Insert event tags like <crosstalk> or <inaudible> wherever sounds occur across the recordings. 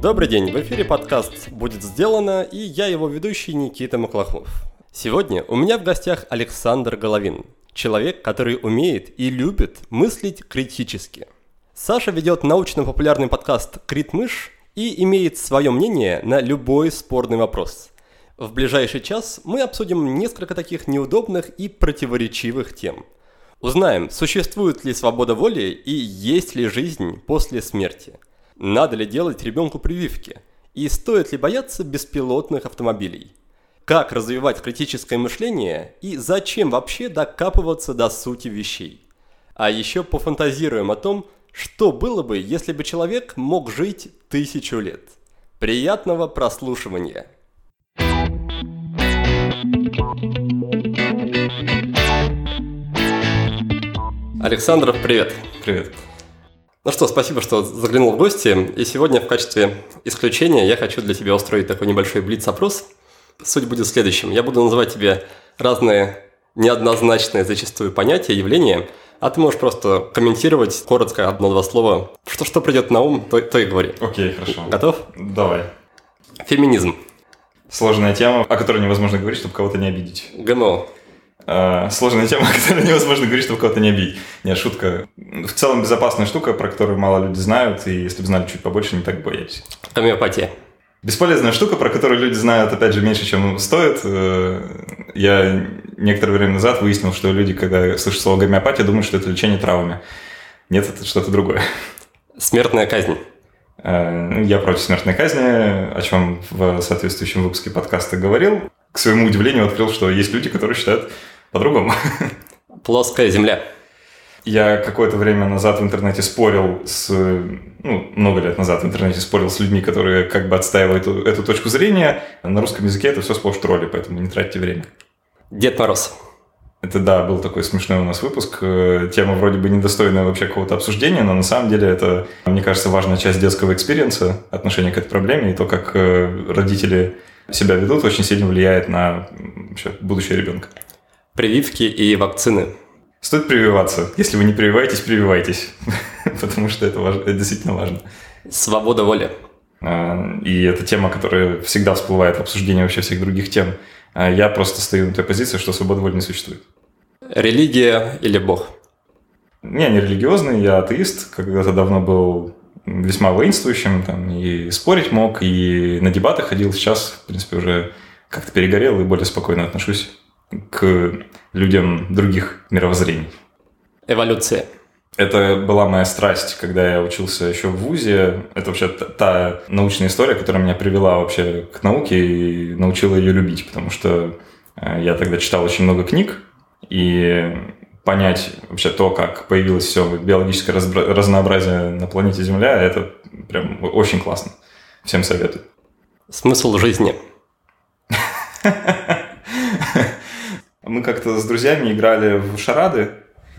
Добрый день, в эфире подкаст «Будет сделано» и я его ведущий Никита Маклахов. Сегодня у меня в гостях Александр Головин, человек, который умеет и любит мыслить критически. Саша ведет научно-популярный подкаст «Критмыш» и имеет свое мнение на любой спорный вопрос. В ближайший час мы обсудим несколько таких неудобных и противоречивых тем. Узнаем, существует ли свобода воли и есть ли жизнь после смерти. Надо ли делать ребенку прививки? И стоит ли бояться беспилотных автомобилей? Как развивать критическое мышление и зачем вообще докапываться до сути вещей? А еще пофантазируем о том, что было бы, если бы человек мог жить тысячу лет. Приятного прослушивания! Александров, привет. Привет. Ну что, спасибо, что заглянул в гости. И сегодня в качестве исключения я хочу для тебя устроить такой небольшой блиц-опрос. Суть будет следующим. Я буду называть тебе разные неоднозначные зачастую понятия, явления, а ты можешь просто комментировать коротко одно-два слова. Что, что придет на ум, то, то и говори. Окей, хорошо. Готов? Давай. Феминизм. Сложная тема, о которой невозможно говорить, чтобы кого-то не обидеть. ГМО. А, сложная тема, <laughs> о которой невозможно говорить, чтобы кого-то не обидеть. Нет, шутка. В целом безопасная штука, про которую мало люди знают, и если бы знали чуть побольше, не так боялись. Гомеопатия. Бесполезная штука, про которую люди знают, опять же, меньше, чем стоит. Э, я некоторое время назад выяснил, что люди, когда слышат слово гомеопатия, думают, что это лечение травами. Нет, это что-то другое. Смертная казнь. Э, ну, я против смертной казни, о чем в соответствующем выпуске подкаста говорил. К своему удивлению открыл, что есть люди, которые считают по-другому. Плоская земля. Я какое-то время назад в интернете спорил с... Ну, много лет назад в интернете спорил с людьми, которые как бы отстаивают эту, эту точку зрения. На русском языке это все сплошь тролли, поэтому не тратьте время. Дед Мороз. Это, да, был такой смешной у нас выпуск. Э, тема вроде бы недостойная вообще какого-то обсуждения, но на самом деле это, мне кажется, важная часть детского experience а, отношения к этой проблеме, и то, как э, родители себя ведут, очень сильно влияет на вообще, будущее ребенка. Прививки и вакцины. Стоит прививаться. Если вы не прививаетесь, прививайтесь. <laughs> Потому что это, важно, это действительно важно. Свобода воли. А, и это тема, которая всегда всплывает в обсуждении вообще всех других тем. А я просто стою на той позиции, что свобода воли не существует. Религия или Бог? Не, не религиозный, я атеист. Когда-то давно был весьма воинствующим, там, и спорить мог, и на дебаты ходил. Сейчас, в принципе, уже как-то перегорел и более спокойно отношусь к людям других мировоззрений. Эволюция. Это была моя страсть, когда я учился еще в ВУЗе. Это вообще та научная история, которая меня привела вообще к науке и научила ее любить, потому что э, я тогда читал очень много книг, и понять вообще то, как появилось все биологическое разнообразие на планете Земля, это прям очень классно. Всем советую. Смысл жизни. <laughs> Мы как-то с друзьями играли в шарады,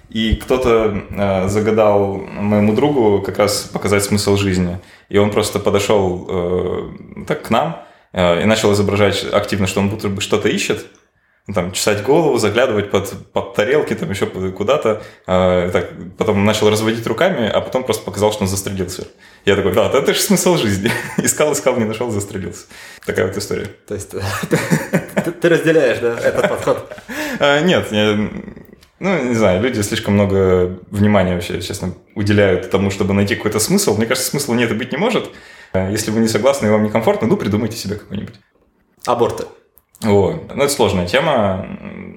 и кто-то э, загадал моему другу как раз показать смысл жизни. И он просто подошел э, так к нам э, и начал изображать активно, что он будто бы что-то ищет. Ну, там, чесать голову, заглядывать под, под тарелки, там еще куда-то. Э, так, потом начал разводить руками, а потом просто показал, что он застрелился. Я такой, да, это же смысл жизни. <laughs> искал, искал, не нашел, застрелился. Такая вот история. То есть <laughs> ты разделяешь, да, этот подход? А, нет, ну, не знаю, люди слишком много внимания вообще, честно, уделяют тому, чтобы найти какой-то смысл. Мне кажется, смысла нет и быть не может. А если вы не согласны и вам некомфортно, ну, придумайте себе какой-нибудь. Аборты. О, ну, это сложная тема.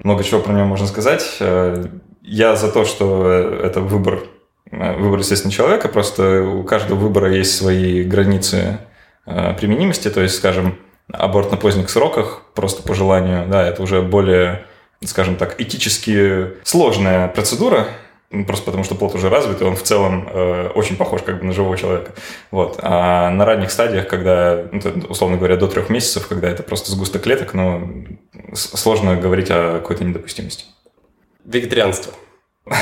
Много чего про нее можно сказать. Я за то, что это выбор Э, выбор, естественно, человека, просто у каждого выбора есть свои границы э, применимости, то есть, скажем, аборт на поздних сроках, просто по желанию, да, это уже более, скажем так, этически сложная процедура, просто потому что плод уже развит, и он в целом э, очень похож как бы на живого человека. Вот. А на ранних стадиях, когда, ну, условно говоря, до трех месяцев, когда это просто сгусток клеток, ну, сложно говорить о какой-то недопустимости. Вегетарианство. <laughs>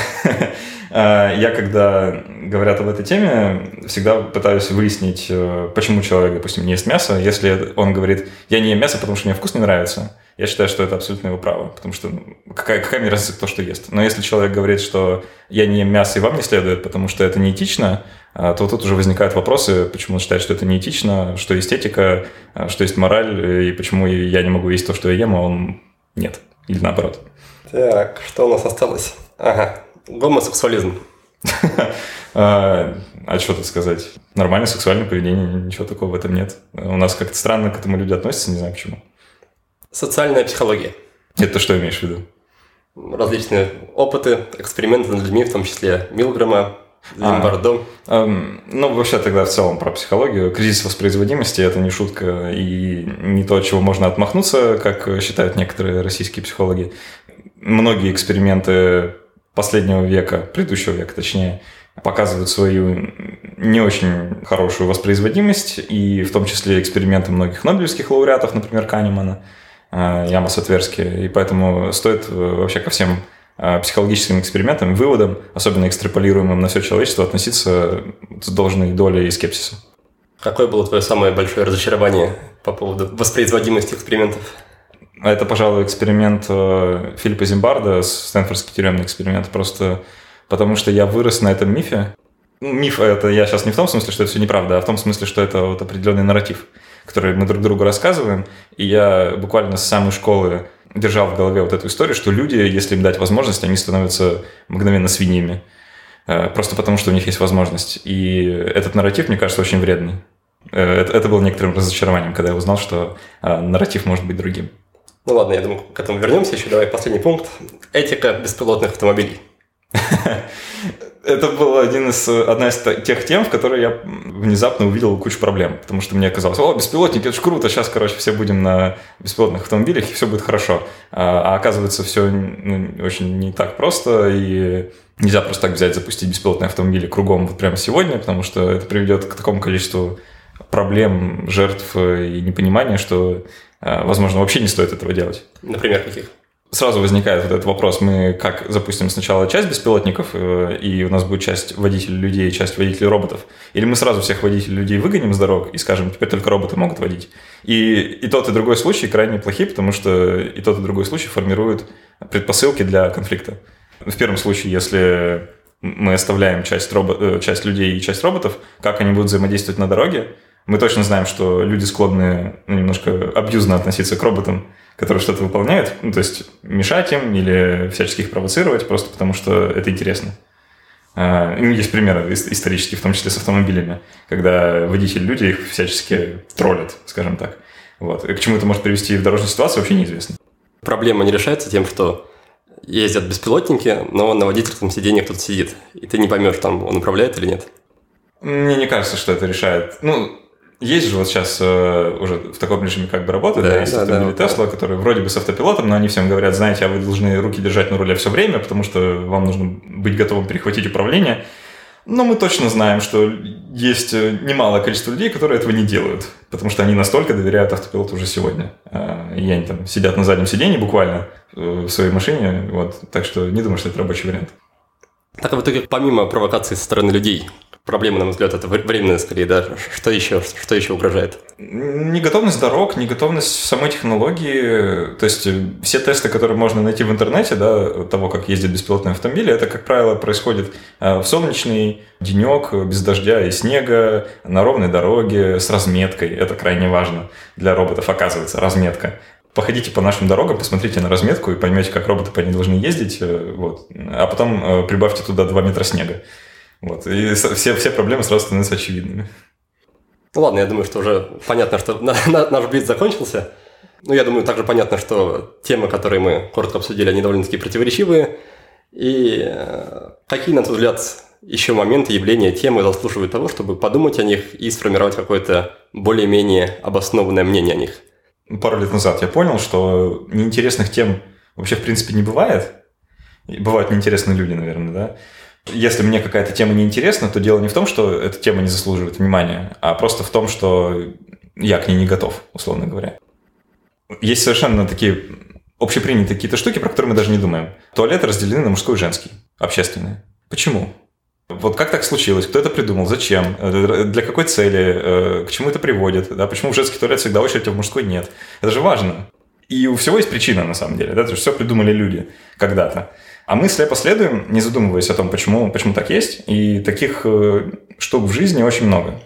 А, я, когда говорят об этой теме, всегда пытаюсь выяснить, э, почему человек, допустим, не ест мясо. Если он говорит, я не ем мясо, потому что мне вкус не нравится, я считаю, что это абсолютно его право, потому что ну, какая, какая мне разница, кто что ест. Но если человек говорит, что я не ем мясо и вам не следует, потому что это неэтично, а, то тут уже возникают вопросы, почему он считает, что это неэтично, что есть этика, а, что есть мораль, и почему я не могу есть то, что я ем, а он нет. Или наоборот. Так, что у нас осталось? Ага, гомосексуализм. <laughs> А, а что тут сказать? Нормальное сексуальное поведение, ничего такого в этом нет. У нас как-то странно к этому люди относятся, не знаю почему. Социальная психология. Это что имеешь в виду? Различные опыты, эксперименты над людьми, в том числе Милгрэма, Лимбардо. А, эм, ну, вообще тогда в целом про психологию. Кризис воспроизводимости – это не шутка и не то, от чего можно отмахнуться, как считают некоторые российские психологи. Многие эксперименты последнего века, предыдущего века точнее, показывают свою не очень хорошую воспроизводимость, и в том числе эксперименты многих нобелевских лауреатов, например, Канемана, э, Яма Сатверски, и поэтому стоит э, вообще ко всем э, психологическим экспериментам, выводам, особенно экстраполируемым на все человечество, относиться с должной долей скепсиса. Какое было твое самое большое разочарование по поводу воспроизводимости экспериментов? Это, пожалуй, эксперимент Филиппа Зимбарда, Стэнфордский тюремный эксперимент. Просто потому что я вырос на этом мифе. Ну, миф это я сейчас не в том смысле, что это все неправда, а в том смысле, что это вот определенный нарратив, который мы друг другу рассказываем. И я буквально с самой школы держал в голове вот эту историю, что люди, если им дать возможность, они становятся мгновенно свиньями. Э, просто потому, что у них есть возможность. И этот нарратив, мне кажется, очень вредный. Э, это, это было некоторым разочарованием, когда я узнал, что э, нарратив может быть другим. Ну ладно, я думаю, к этому вернемся еще. Давай последний пункт. Этика беспилотных автомобилей. <laughs> Это был один из, одна из тех тем, в которой я внезапно увидел кучу проблем, потому что мне казалось, о, беспилотники, это же круто, сейчас, короче, все будем на беспилотных автомобилях, и все будет хорошо. А, а оказывается, все ну, очень не так просто, и нельзя просто так взять, запустить беспилотные автомобили кругом вот прямо сегодня, потому что это приведет к такому количеству проблем, жертв и непонимания, что, а, возможно, вообще не стоит этого делать. Например, каких? Сразу возникает вот этот вопрос, мы как запустим сначала часть беспилотников, э, и у нас будет часть водителей людей, часть водителей роботов, или мы сразу всех водителей людей выгоним с дорог и скажем, теперь только роботы могут водить. И, и тот, и другой случай крайне плохие, потому что и тот, и другой случай формируют предпосылки для конфликта. В первом случае, если мы оставляем часть, робо- э, часть людей и часть роботов, как они будут взаимодействовать на дороге, мы точно знаем, что люди склонны ну, немножко абьюзно относиться к роботам, которые что-то выполняют, ну, то есть мешать им или всячески их провоцировать, просто потому что это интересно. А, ну, есть примеры исторические, в том числе с автомобилями, когда водители люди их всячески троллят, скажем так. Вот. И к чему это может привести в дорожной ситуации, вообще неизвестно. Проблема не решается тем, что ездят беспилотники, но на водительском сиденье кто-то сидит, и ты не поймешь, там он управляет или нет. Мне не кажется, что это решает. Ну, есть же вот сейчас э, уже в таком режиме как бы работают, да, да, есть да, автомобили да, Tesla, да. которые вроде бы с автопилотом, но они всем говорят, знаете, а вы должны руки держать на руле все время, потому что вам нужно быть готовым перехватить управление. Но мы точно знаем, что есть э, немалое количество людей, которые этого не делают, потому что они настолько доверяют автопилоту уже сегодня. Э, и они там сидят на заднем сиденье буквально э, в своей машине, вот, так что не думаю, что это рабочий вариант. Так, а в итоге, помимо провокации со стороны людей, проблема, на мой взгляд, это временная скорее, да? Что еще, что еще угрожает? Неготовность дорог, неготовность самой технологии. То есть э, все тесты, которые можно найти в интернете, да, того, как ездят беспилотные автомобили, это, как правило, происходит э, в солнечный денек, без дождя и снега, на ровной дороге, с разметкой. Это крайне важно для роботов, оказывается, разметка походите по нашим дорогам, посмотрите на разметку и поймете, как роботы по ней должны ездить, э, вот. а потом прибавьте туда 2 метра снега. Вот. И все, все проблемы сразу становятся очевидными. Ну ладно, я думаю, что уже понятно, что наш блиц закончился. Ну, я думаю, также понятно, что темы, которые мы коротко обсудили, они довольно-таки противоречивые. И э, какие, на твой взгляд, еще моменты, явления, темы заслуживают того, чтобы подумать о них и сформировать какое-то более-менее обоснованное мнение о них? Пару лет назад я понял, что неинтересных тем вообще в принципе не бывает. Бывают неинтересные люди, наверное, да если мне какая-то тема не интересна, то дело не в том, что эта тема не заслуживает внимания, а просто в том, что я к ней не готов, условно говоря. Есть совершенно такие общепринятые какие-то штуки, про которые мы даже не думаем. Туалеты разделены на мужской и женский, общественные. Почему? Вот как так случилось? Кто это придумал? Зачем? Для какой цели? Э, к чему это приводит? Да? Почему в женский туалет всегда очередь, а в мужской нет? Это же важно. И у всего есть причина, на самом деле, да, то есть все придумали люди когда-то. А мы слепо следуем, не задумываясь о том, почему, почему так есть. И таких э, штук в жизни очень много.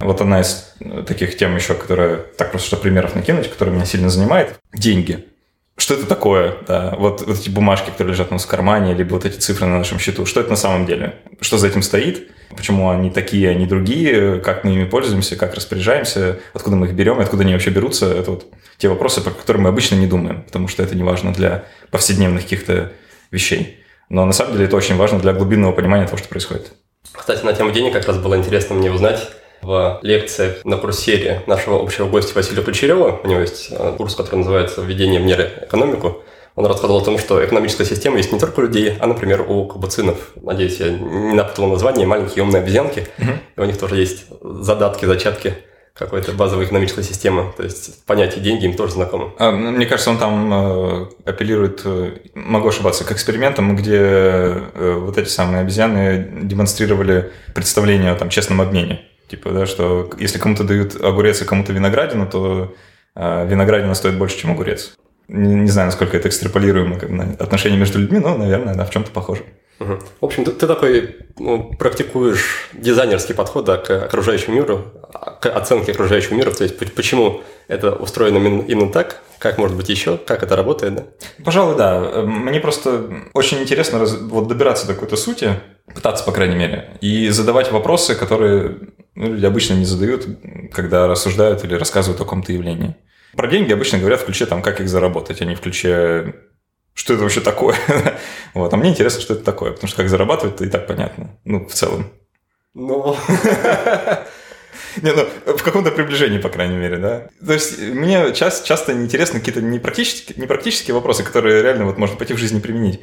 Вот одна из таких тем еще, которая, так просто что примеров накинуть, которая меня сильно занимает. Деньги. Что это такое? Да, вот, вот эти бумажки, которые лежат у нас в кармане, либо вот эти цифры на нашем счету. Что это на самом деле? Что за этим стоит? Почему они такие, а не другие? Как мы ими пользуемся? Как распоряжаемся? Откуда мы их берем? Откуда они вообще берутся? Это вот те вопросы, про которые мы обычно не думаем, потому что это не важно для повседневных каких-то вещей. Но на самом деле это очень важно для глубинного понимания того, что происходит. Кстати, на тему денег как раз было интересно мне узнать. В лекциях на курсере нашего общего гостя Василия Ключерева, у него есть э, курс, который называется «Введение в меры экономику», он рассказывал о том, что экономическая система есть не только у людей, а, например, у кабуцинов. Надеюсь, я не напутал название, маленькие умные обезьянки. Угу. И у них тоже есть задатки, зачатки какой-то базовой экономической системы. То есть понятие деньги им тоже знакомо. А, ну, мне кажется, он там э, апеллирует, э, могу ошибаться, к экспериментам, где э, вот эти самые обезьяны демонстрировали представление о там, честном обмене. Типа, да, что если кому-то дают огурец и кому-то виноградину, то виноградина стоит больше, чем огурец. Не, знаю, насколько это экстраполируемо на отношения между людьми, но, наверное, да, в чем-то похоже. В общем, ты, ты такой ну, практикуешь дизайнерский подход да, к окружающему миру, к оценке окружающего мира, то есть почему это устроено именно так, как может быть еще, как это работает, да? Пожалуй, да. Мне просто очень интересно раз, вот добираться до какой-то сути, пытаться, по крайней мере, и задавать вопросы, которые ну, люди обычно не задают, когда рассуждают или рассказывают о каком-то явлении. Про деньги обычно говорят в ключе там, как их заработать, а не в ключе что это вообще такое. <laughs> вот. А мне интересно, что это такое, потому что как зарабатывать-то и так понятно. Ну, в целом. Ну... <laughs> Не, ну, в каком-то приближении, по крайней мере, да. То есть мне часто, часто интересны какие-то непрактические, непрактические вопросы, которые реально вот можно пойти в жизни применить.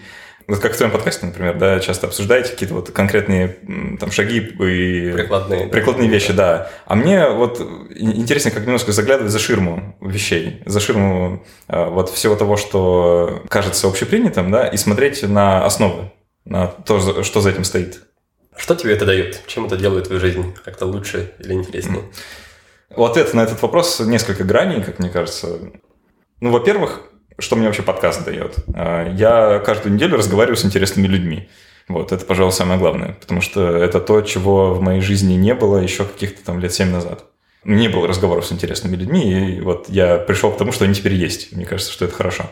Вот как в твоем подкасте, например, да, часто обсуждаете какие-то вот конкретные там шаги и прикладные, прикладные вещи, да. А мне вот интересно как немножко заглядывать за ширму вещей, за ширму а, вот всего того, что кажется общепринятым, да, и смотреть на основы, на то, что за этим стоит. Что тебе это дает? Чем это делает твою жизнь? Как-то лучше или интереснее? У ответа на этот вопрос несколько граней, как мне кажется. Ну, во-первых, что мне вообще подкаст дает? А, я каждую неделю разговариваю с интересными людьми. Вот, это, пожалуй, самое главное, потому что это то, чего в моей жизни не было еще каких-то там лет семь назад. Не было разговоров с интересными людьми, и вот я пришел к тому, что они теперь есть. Мне кажется, что это хорошо.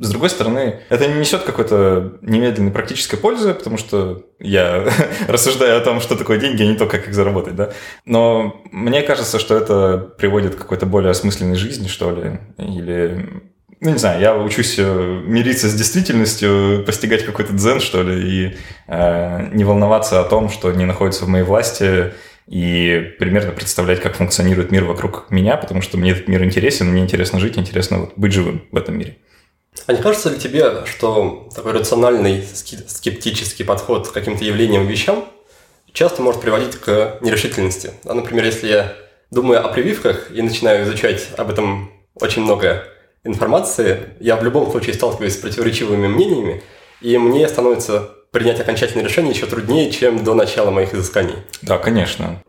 С другой стороны, это не несет какой-то немедленной практической пользы, потому что я <laughs> рассуждаю о том, что такое деньги, а не то, как их заработать, да. Но мне кажется, что это приводит к какой-то более осмысленной жизни, что ли, или ну, не знаю, я учусь э, мириться с действительностью, постигать какой-то дзен, что ли, и э, не волноваться о том, что не находится в моей власти, и примерно представлять, как функционирует мир вокруг меня, потому что мне этот мир интересен, мне интересно жить, интересно вот быть живым в этом мире. А не кажется ли тебе, что такой рациональный скептический подход к каким-то явлениям вещам часто может приводить к нерешительности? А, например, если я думаю о прививках и начинаю изучать об этом очень много информации, я в любом случае сталкиваюсь с противоречивыми мнениями, и мне становится принять окончательное решение еще труднее, чем до начала моих изысканий. Да, конечно.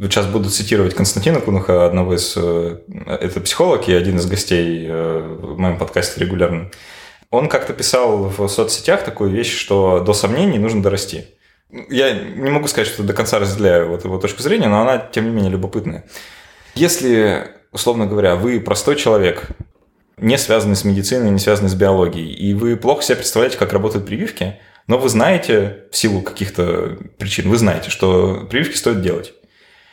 Сейчас буду цитировать Константина Кунуха, одного из... Э, это психолог и один из гостей э, в моем подкасте регулярно. Он как-то писал в соцсетях такую вещь, что до сомнений нужно дорасти. Я не могу сказать, что до конца разделяю вот его точку зрения, но она, тем не менее, любопытная. Если, условно говоря, вы простой человек, не связанный с медициной, не связанный с биологией, и вы плохо себе представляете, как работают прививки, но вы знаете, в силу каких-то причин, вы знаете, что прививки стоит делать.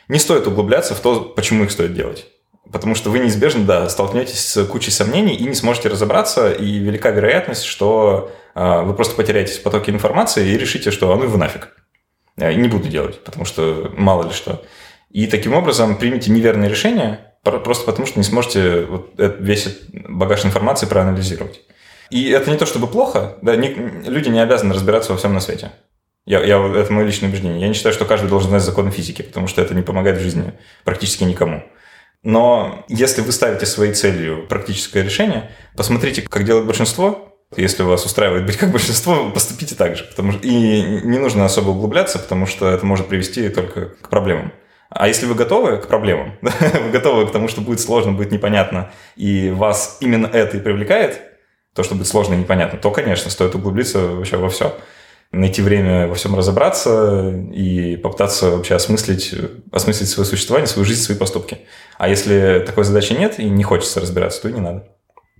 Не стоит углубляться в то, почему их стоит делать. Потому что вы неизбежно, да, столкнетесь с кучей сомнений и не сможете разобраться, и велика вероятность, что э, вы просто потеряетесь в потоке информации и решите, что а ну его нафиг. Я не буду делать, потому что мало ли что. И таким образом примите неверное решение, Просто потому, что не сможете вот весь багаж информации проанализировать. И это не то чтобы плохо, да, не, люди не обязаны разбираться во всем на свете. Я, я, это мое личное убеждение. Я не считаю, что каждый должен знать законы физики, потому что это не помогает в жизни практически никому. Но если вы ставите своей целью практическое решение, посмотрите, как делает большинство. Если вас устраивает быть как большинство, поступите так же. Потому что... И не нужно особо углубляться, потому что это может привести только к проблемам. А если вы готовы к проблемам, <laughs> вы готовы к тому, что будет сложно, будет непонятно, и вас именно это и привлекает, то, что будет сложно и непонятно, то, конечно, стоит углубиться вообще во все. Найти время во всем разобраться и попытаться вообще осмыслить, осмыслить свое существование, свою жизнь, свои поступки. А если такой задачи нет и не хочется разбираться, то и не надо.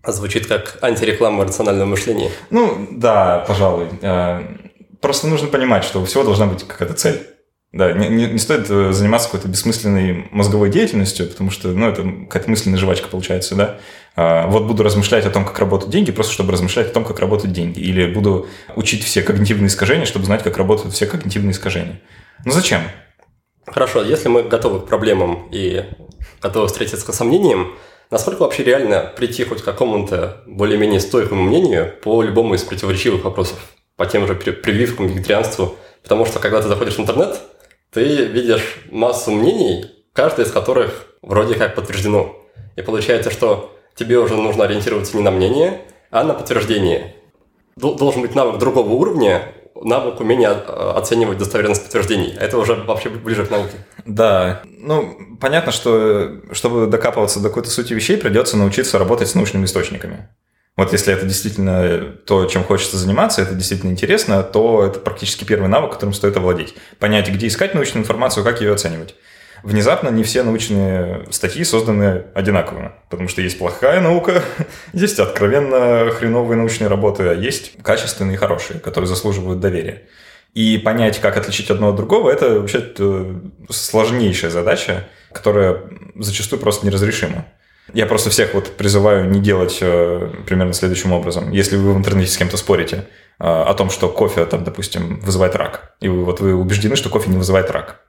Звучит как антиреклама рационального мышления. Ну, да, пожалуй. Э, просто нужно понимать, что у всего должна быть какая-то цель. Да, не, не, не стоит э, заниматься какой-то бессмысленной мозговой деятельностью, потому что, ну, это какая-то мысленная жвачка получается, да. А, вот буду размышлять о том, как работают деньги, просто чтобы размышлять о том, как работают деньги. Или буду учить все когнитивные искажения, чтобы знать, как работают все когнитивные искажения. Ну, зачем? Хорошо, если мы готовы к проблемам и готовы встретиться с сомнением, насколько вообще реально прийти хоть к какому-то более-менее стойкому мнению по любому из противоречивых вопросов? По тем же прививкам, вегетарианству? Потому что, когда ты заходишь в интернет, ты видишь массу мнений, каждое из которых вроде как подтверждено. И получается, что тебе уже нужно ориентироваться не на мнение, а на подтверждение. Должен быть навык другого уровня, навык умения оценивать достоверность подтверждений. Это уже вообще ближе к науке. Да. Ну, понятно, что чтобы докапываться до какой-то сути вещей, придется научиться работать с научными источниками. Вот если это действительно то, чем хочется заниматься, это действительно интересно, то это практически первый навык, которым стоит овладеть. Понять, где искать научную информацию, как ее оценивать. Внезапно не все научные статьи созданы одинаково, потому что есть плохая наука, <laughs> есть откровенно хреновые научные работы, а есть качественные и хорошие, которые заслуживают доверия. И понять, как отличить одно от другого, это вообще сложнейшая задача, которая зачастую просто неразрешима. Я просто всех вот призываю не делать э, примерно следующим образом. Если вы в интернете с кем-то спорите э, о том, что кофе, там, допустим, вызывает рак, и вы, вот вы убеждены, что кофе не вызывает рак,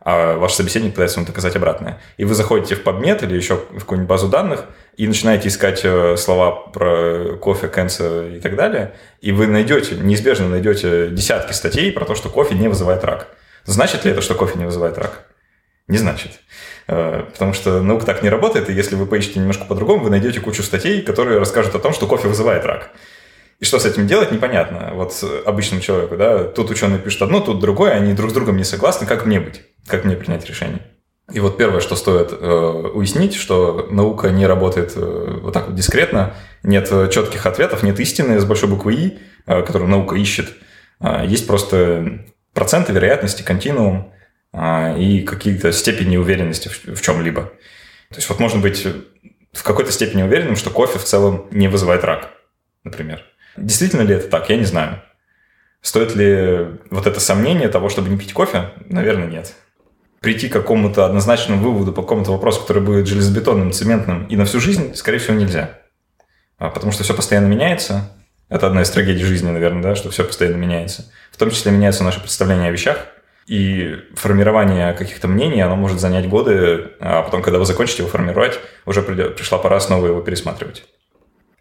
а ваш собеседник пытается вам доказать обратное. И вы заходите в PubMed или еще в какую-нибудь базу данных и начинаете искать э, слова про кофе, кэнсер и так далее, и вы найдете, неизбежно найдете десятки статей про то, что кофе не вызывает рак. Значит ли это, что кофе не вызывает рак? Не значит. Э, потому что наука так не работает, и если вы поищете немножко по-другому, вы найдете кучу статей, которые расскажут о том, что кофе вызывает рак. И что с этим делать, непонятно. Вот обычному человеку, да, тут ученые пишут одно, тут другое, они друг с другом не согласны, как мне быть, как мне принять решение. И вот первое, что стоит э, уяснить, что наука не работает э, вот так вот дискретно, нет четких ответов, нет истины с большой буквы «и», э, которую наука ищет. Э, есть просто проценты вероятности, континуум, и какие-то степени уверенности в, в чем-либо. То есть вот можно быть в какой-то степени уверенным, что кофе в целом не вызывает рак, например. Действительно ли это так, я не знаю. Стоит ли вот это сомнение того, чтобы не пить кофе? Наверное, нет. Прийти к какому-то однозначному выводу по какому-то вопросу, который будет железобетонным, цементным и на всю жизнь, скорее всего, нельзя. А, потому что все постоянно меняется. Это одна из трагедий жизни, наверное, да, что все постоянно меняется. В том числе меняется наше представление о вещах, и формирование каких-то мнений, оно может занять годы, а потом, когда вы закончите его формировать, уже пришла пора снова его пересматривать.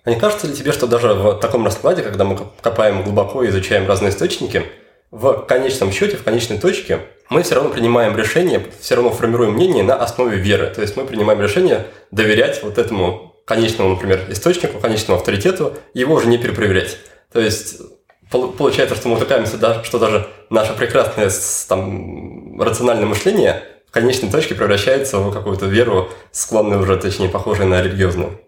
А не кажется ли тебе, что даже в таком раскладе, когда мы копаем глубоко и изучаем разные источники, в конечном счете, в конечной точке, мы все равно принимаем решение, все равно формируем мнение на основе веры. То есть мы принимаем решение доверять вот этому конечному, например, источнику, конечному авторитету, его уже не перепроверять. То есть получается, что мы утыкаемся, что даже наше прекрасное там, рациональное мышление в конечной точке превращается в какую-то веру, склонную уже, точнее, похожую на религиозную.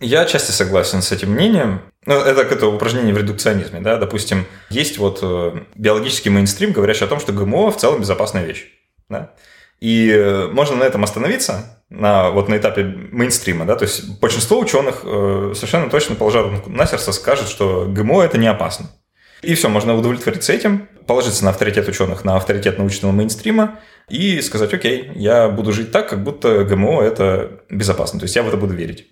Я отчасти согласен с этим мнением. Ну, это это упражнение в редукционизме, да, допустим, есть вот э, биологический мейнстрим, говорящий о том, что ГМО в целом безопасная вещь, да, и э, можно на этом остановиться, на, вот на этапе мейнстрима, да, то есть большинство ученых э, совершенно точно положат на сердце скажет, что ГМО это не опасно. И все, можно удовлетвориться этим, положиться на авторитет ученых, на авторитет научного мейнстрима и сказать, окей, я буду жить так, как будто ГМО это безопасно, то есть я в это буду верить.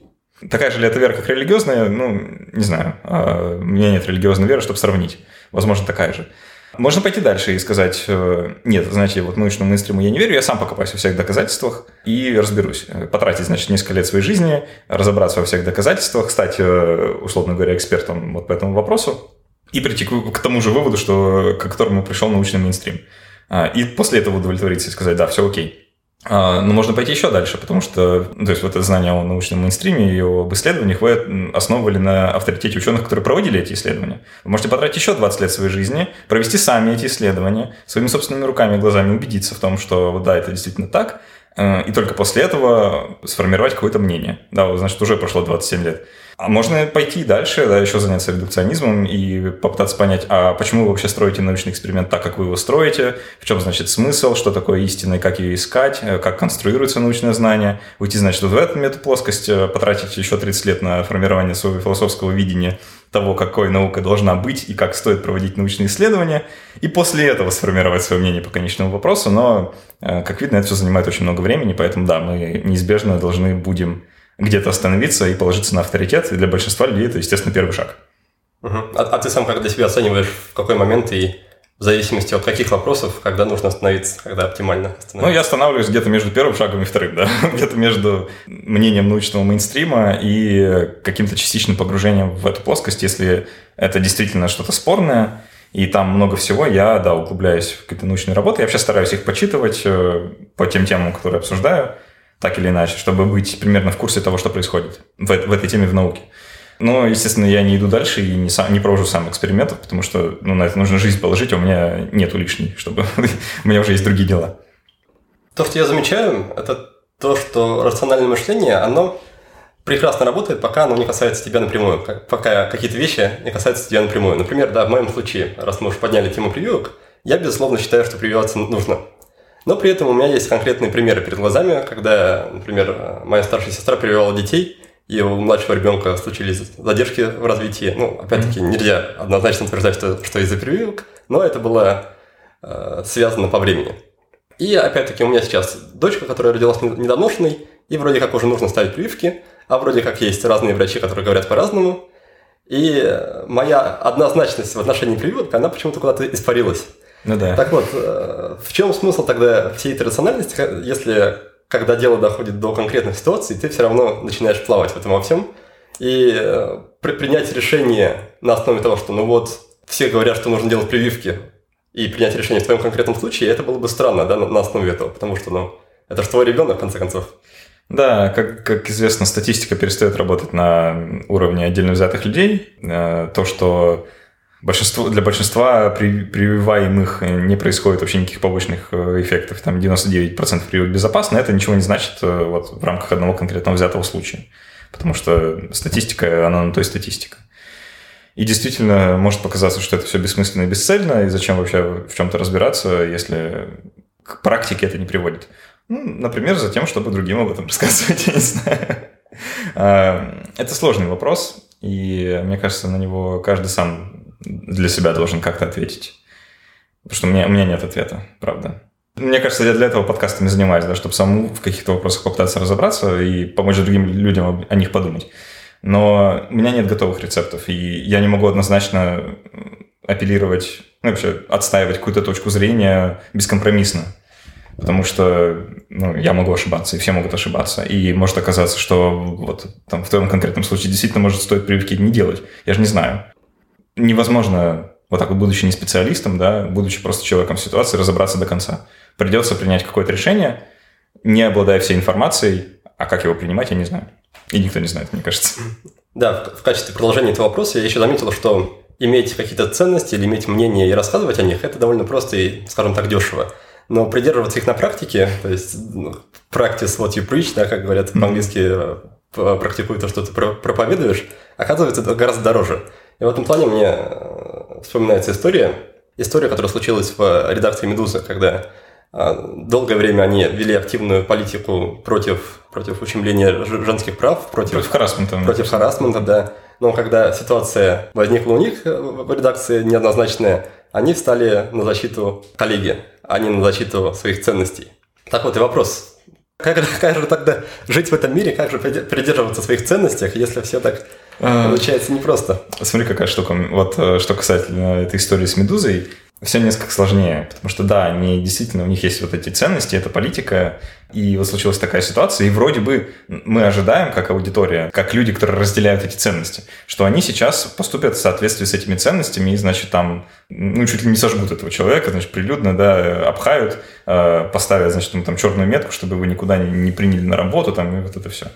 Такая же ли это вера, как религиозная? Ну, не знаю. А, у меня нет религиозной веры, чтобы сравнить. Возможно, такая же. Можно пойти дальше и сказать, э, нет, знаете, вот научному мейнстриму я не верю, я сам покопаюсь во всех доказательствах и разберусь. Потратить, значит, несколько лет своей жизни, разобраться во всех доказательствах, стать, э, условно говоря, экспертом вот по этому вопросу, и прийти к, к тому же выводу, что, к которому пришел научный мейнстрим. А, и после этого удовлетвориться и сказать, да, все окей. А, но можно пойти еще дальше, потому что, то есть вот это знание о научном мейнстриме и об исследованиях вы основывали на авторитете ученых, которые проводили эти исследования. Вы можете потратить еще 20 лет своей жизни, провести сами эти исследования, своими собственными руками и глазами убедиться в том, что да, это действительно так, э, и только после этого сформировать какое-то мнение. Да, значит, уже прошло 27 лет. А можно пойти дальше, да, еще заняться редукционизмом и попытаться понять, а почему вы вообще строите научный эксперимент так, как вы его строите, в чем, значит, смысл, что такое истина и как ее искать, э, как конструируется научное знание, уйти, значит, вот в эту метаплоскость, э, потратить еще 30 лет на формирование своего философского видения того, какой наука должна быть и как стоит проводить научные исследования, и после этого сформировать свое мнение по конечному вопросу, но, э, как видно, это все занимает очень много времени, поэтому, да, мы неизбежно должны будем где-то остановиться и положиться на авторитет. И для большинства людей это, естественно, первый шаг. Угу. А, а ты сам как для себя оцениваешь, в какой момент и в зависимости от каких вопросов, когда нужно остановиться, когда оптимально остановиться? Ну, я останавливаюсь где-то между первым шагом и вторым, да. <laughs> где-то между мнением научного мейнстрима и каким-то частичным погружением в эту плоскость, если это действительно что-то спорное, и там много всего, я, да, углубляюсь в какие-то научные работы. Я вообще стараюсь их почитывать э, по тем темам, которые обсуждаю так или иначе, чтобы быть примерно в курсе того, что происходит в, в этой теме в науке. Но, естественно, я не иду дальше и не, сам, не провожу сам экспериментов, потому что ну, на это нужно жизнь положить, а у меня нету лишней, чтобы <laughs> у меня уже есть другие дела. То, что я замечаю, это то, что рациональное мышление, оно прекрасно работает, пока оно не касается тебя напрямую, пока какие-то вещи не касаются тебя напрямую. Например, да, в моем случае, раз мы уже подняли тему прививок, я, безусловно, считаю, что прививаться нужно. Но при этом у меня есть конкретные примеры перед глазами, когда, например, моя старшая сестра прививала детей, и у младшего ребенка случились задержки в развитии. Ну, опять-таки, нельзя однозначно утверждать, что, что из-за прививок, но это было э, связано по времени. И опять-таки у меня сейчас дочка, которая родилась недоношенной, и вроде как уже нужно ставить прививки, а вроде как есть разные врачи, которые говорят по-разному. И моя однозначность в отношении прививок, она почему-то куда-то испарилась. Ну да. Так вот, э, в чем смысл тогда всей этой рациональности, если когда дело доходит до конкретных ситуаций, ты все равно начинаешь плавать в этом во всем. И э, при принять решение на основе того, что ну вот все говорят, что нужно делать прививки, и принять решение в твоем конкретном случае, это было бы странно, да, на, основе этого, потому что, ну, это же твой ребенок, в конце концов. Да, как, как известно, статистика перестает работать на уровне отдельно взятых людей. Э, то, что Большинство, для большинства прививаемых не происходит вообще никаких побочных э, эффектов. Там 99% прививок безопасны. Это ничего не значит э, вот, в рамках одного конкретного взятого случая. Потому что статистика, она на той статистика. И действительно может показаться, что это все бессмысленно и бесцельно, и зачем вообще в чем-то разбираться, если к практике это не приводит. Ну, например, за тем, чтобы другим об этом <laughs> рассказывать, я не знаю. А, это сложный вопрос, и мне кажется, на него каждый сам для себя должен как-то ответить. Потому что у меня, у меня нет ответа, правда. Мне кажется, я для этого подкастами занимаюсь, да, чтобы самому в каких-то вопросах попытаться разобраться и помочь другим людям о них подумать. Но у меня нет готовых рецептов, и я не могу однозначно апеллировать, ну, вообще отстаивать какую-то точку зрения бескомпромиссно. Потому что ну, я могу ошибаться, и все могут ошибаться. И может оказаться, что вот там в твоем конкретном случае действительно может стоить прививки не делать. Я же не знаю невозможно вот так вот, будучи не специалистом, да, будучи просто человеком в ситуации, разобраться до конца. Придется принять какое-то решение, не обладая всей информацией, а как его принимать, я не знаю. И никто не знает, мне кажется. Да, в качестве продолжения этого вопроса я еще заметил, что иметь какие-то ценности или иметь мнение и рассказывать о них, это довольно просто и, скажем так, дешево. Но придерживаться их на практике, то есть ну, practice what you preach, да, как говорят mm-hmm. по-английски, э, практикуй то, что ты проповедуешь, оказывается, это гораздо дороже. И в этом плане мне э, вспоминается история, история, которая случилась в редакции «Медузы», когда э, долгое время они вели активную политику против, против ущемления женских прав, против, против харасмента. Против харасмента, да. Но когда ситуация возникла у них э, в редакции неоднозначная, они встали на защиту коллеги, а не на защиту своих ценностей. Так вот и вопрос. Как, <laughs> как же тогда жить в этом мире, как же придерживаться своих ценностей, если все так Получается непросто. Смотри, какая штука. Вот э, что касательно этой истории с «Медузой», все несколько сложнее, потому что, да, они действительно, у них есть вот эти ценности, это политика, и вот случилась такая ситуация, и вроде бы мы ожидаем, как аудитория, как люди, которые разделяют эти ценности, что они сейчас поступят в соответствии с этими ценностями, и, значит, там, ну, чуть ли не сожгут этого человека, значит, прилюдно, да, обхают, э, поставят, значит, ему там черную метку, чтобы его никуда не приняли на работу, там, и вот это все.